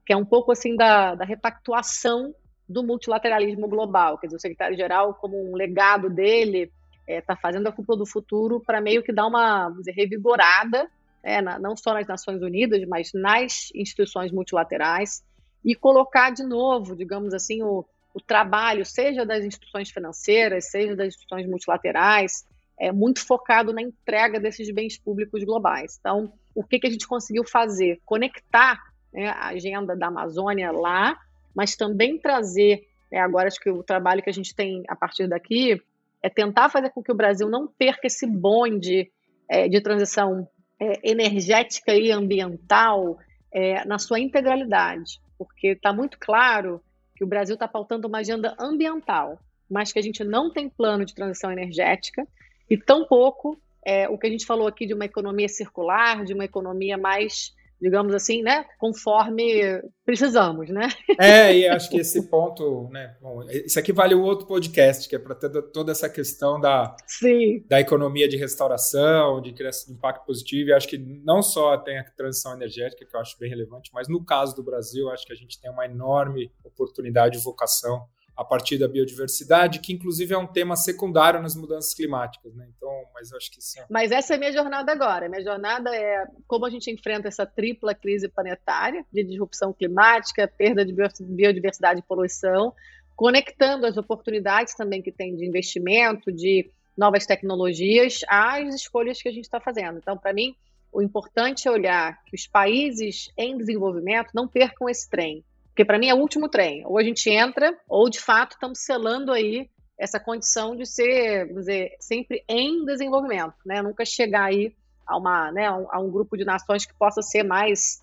que é um pouco assim da, da repactuação do multilateralismo global. Quer dizer, o secretário-geral, como um legado dele, está é, tá fazendo a Cúpula do Futuro para meio que dar uma dizer, revigorada, é, na, não só nas Nações Unidas, mas nas instituições multilaterais, e colocar de novo, digamos assim, o, o trabalho, seja das instituições financeiras, seja das instituições multilaterais, é muito focado na entrega desses bens públicos globais. Então, o que, que a gente conseguiu fazer? Conectar né, a agenda da Amazônia lá, mas também trazer, né, agora acho que o trabalho que a gente tem a partir daqui é tentar fazer com que o Brasil não perca esse bonde é, de transição é, energética e ambiental é, na sua integralidade, porque está muito claro que o Brasil está pautando uma agenda ambiental, mas que a gente não tem plano de transição energética, e tampouco é, o que a gente falou aqui de uma economia circular, de uma economia mais, digamos assim, né, conforme precisamos, né? É, e acho que esse ponto, né, bom, isso aqui vale o outro podcast, que é para ter toda essa questão da, Sim. da economia de restauração, de criação de impacto positivo, e acho que não só tem a transição energética, que eu acho bem relevante, mas no caso do Brasil, acho que a gente tem uma enorme oportunidade e vocação a partir da biodiversidade, que inclusive é um tema secundário nas mudanças climáticas, né? Então, mas acho que sim. Mas essa é minha jornada agora. Minha jornada é como a gente enfrenta essa tripla crise planetária de disrupção climática, perda de biodiversidade e poluição, conectando as oportunidades também que tem de investimento, de novas tecnologias, às escolhas que a gente está fazendo. Então, para mim, o importante é olhar que os países em desenvolvimento não percam esse trem porque para mim é o último trem. Ou a gente entra, ou de fato estamos selando aí essa condição de ser, dizer, sempre em desenvolvimento, né? Nunca chegar aí a, uma, né, a um grupo de nações que possa ser mais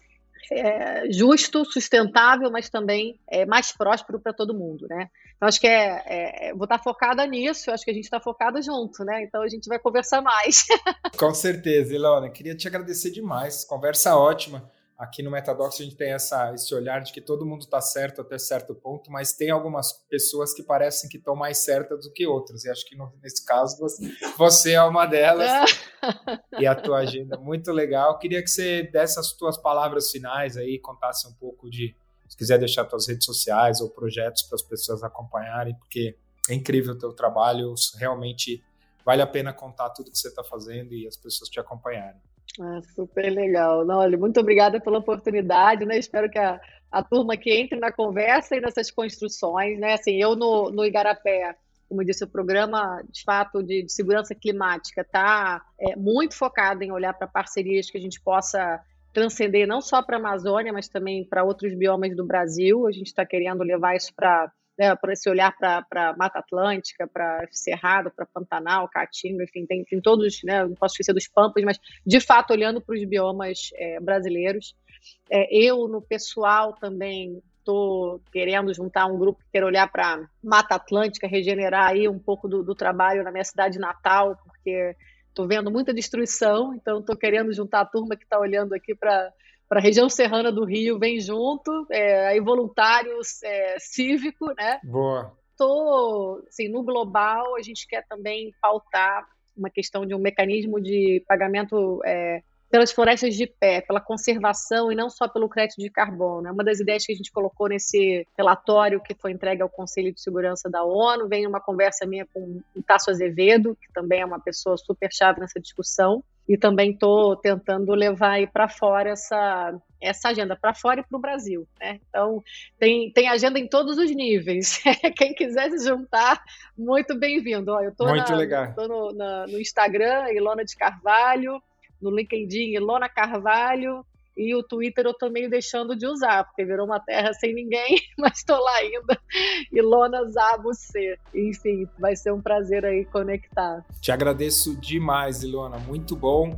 é, justo, sustentável, mas também é, mais próspero para todo mundo, né? Então acho que é, é, é vou estar focada nisso, acho que a gente está focado junto, né? Então a gente vai conversar mais. <laughs> Com certeza, Ilona. Queria te agradecer demais, conversa ótima. Aqui no Metadocs a gente tem essa, esse olhar de que todo mundo está certo até certo ponto, mas tem algumas pessoas que parecem que estão mais certas do que outras. E acho que no, nesse caso você, <laughs> é uma delas. <laughs> e a tua agenda muito legal. Queria que você desse as tuas palavras finais aí, contasse um pouco de, se quiser deixar tuas redes sociais ou projetos para as pessoas acompanharem, porque é incrível o teu trabalho, realmente vale a pena contar tudo que você está fazendo e as pessoas te acompanharem. Ah, super legal. Não, olha, muito obrigada pela oportunidade, né? Espero que a, a turma que entre na conversa e nessas construções, né? Assim, eu no, no Igarapé, como disse, o programa de fato de, de segurança climática está é, muito focado em olhar para parcerias que a gente possa transcender não só para a Amazônia, mas também para outros biomas do Brasil. A gente está querendo levar isso para né, para esse olhar para Mata Atlântica, para Cerrado, para Pantanal, Caatinga, enfim, tem, tem todos, né, não posso esquecer dos Pampas, mas de fato olhando para os biomas é, brasileiros. É, eu, no pessoal, também estou querendo juntar um grupo que quer olhar para Mata Atlântica, regenerar aí um pouco do, do trabalho na minha cidade natal, porque estou vendo muita destruição, então estou querendo juntar a turma que está olhando aqui para para a região serrana do Rio, vem junto, é, aí voluntários é, cívico, né? Boa. Tô, assim, no global, a gente quer também pautar uma questão de um mecanismo de pagamento é, pelas florestas de pé, pela conservação e não só pelo crédito de carbono. É uma das ideias que a gente colocou nesse relatório que foi entregue ao Conselho de Segurança da ONU. Vem uma conversa minha com o Tasso Azevedo, que também é uma pessoa super chave nessa discussão. E também estou tentando levar para fora essa, essa agenda, para fora e para o Brasil. Né? Então, tem, tem agenda em todos os níveis. <laughs> Quem quiser se juntar, muito bem-vindo. Eu estou no, no Instagram, Ilona de Carvalho, no LinkedIn Ilona Carvalho e o Twitter eu tô meio deixando de usar, porque virou uma terra sem ninguém, <laughs> mas estou lá ainda. Ilona Zabo C. Enfim, vai ser um prazer aí conectar. Te agradeço demais, Ilona. Muito bom.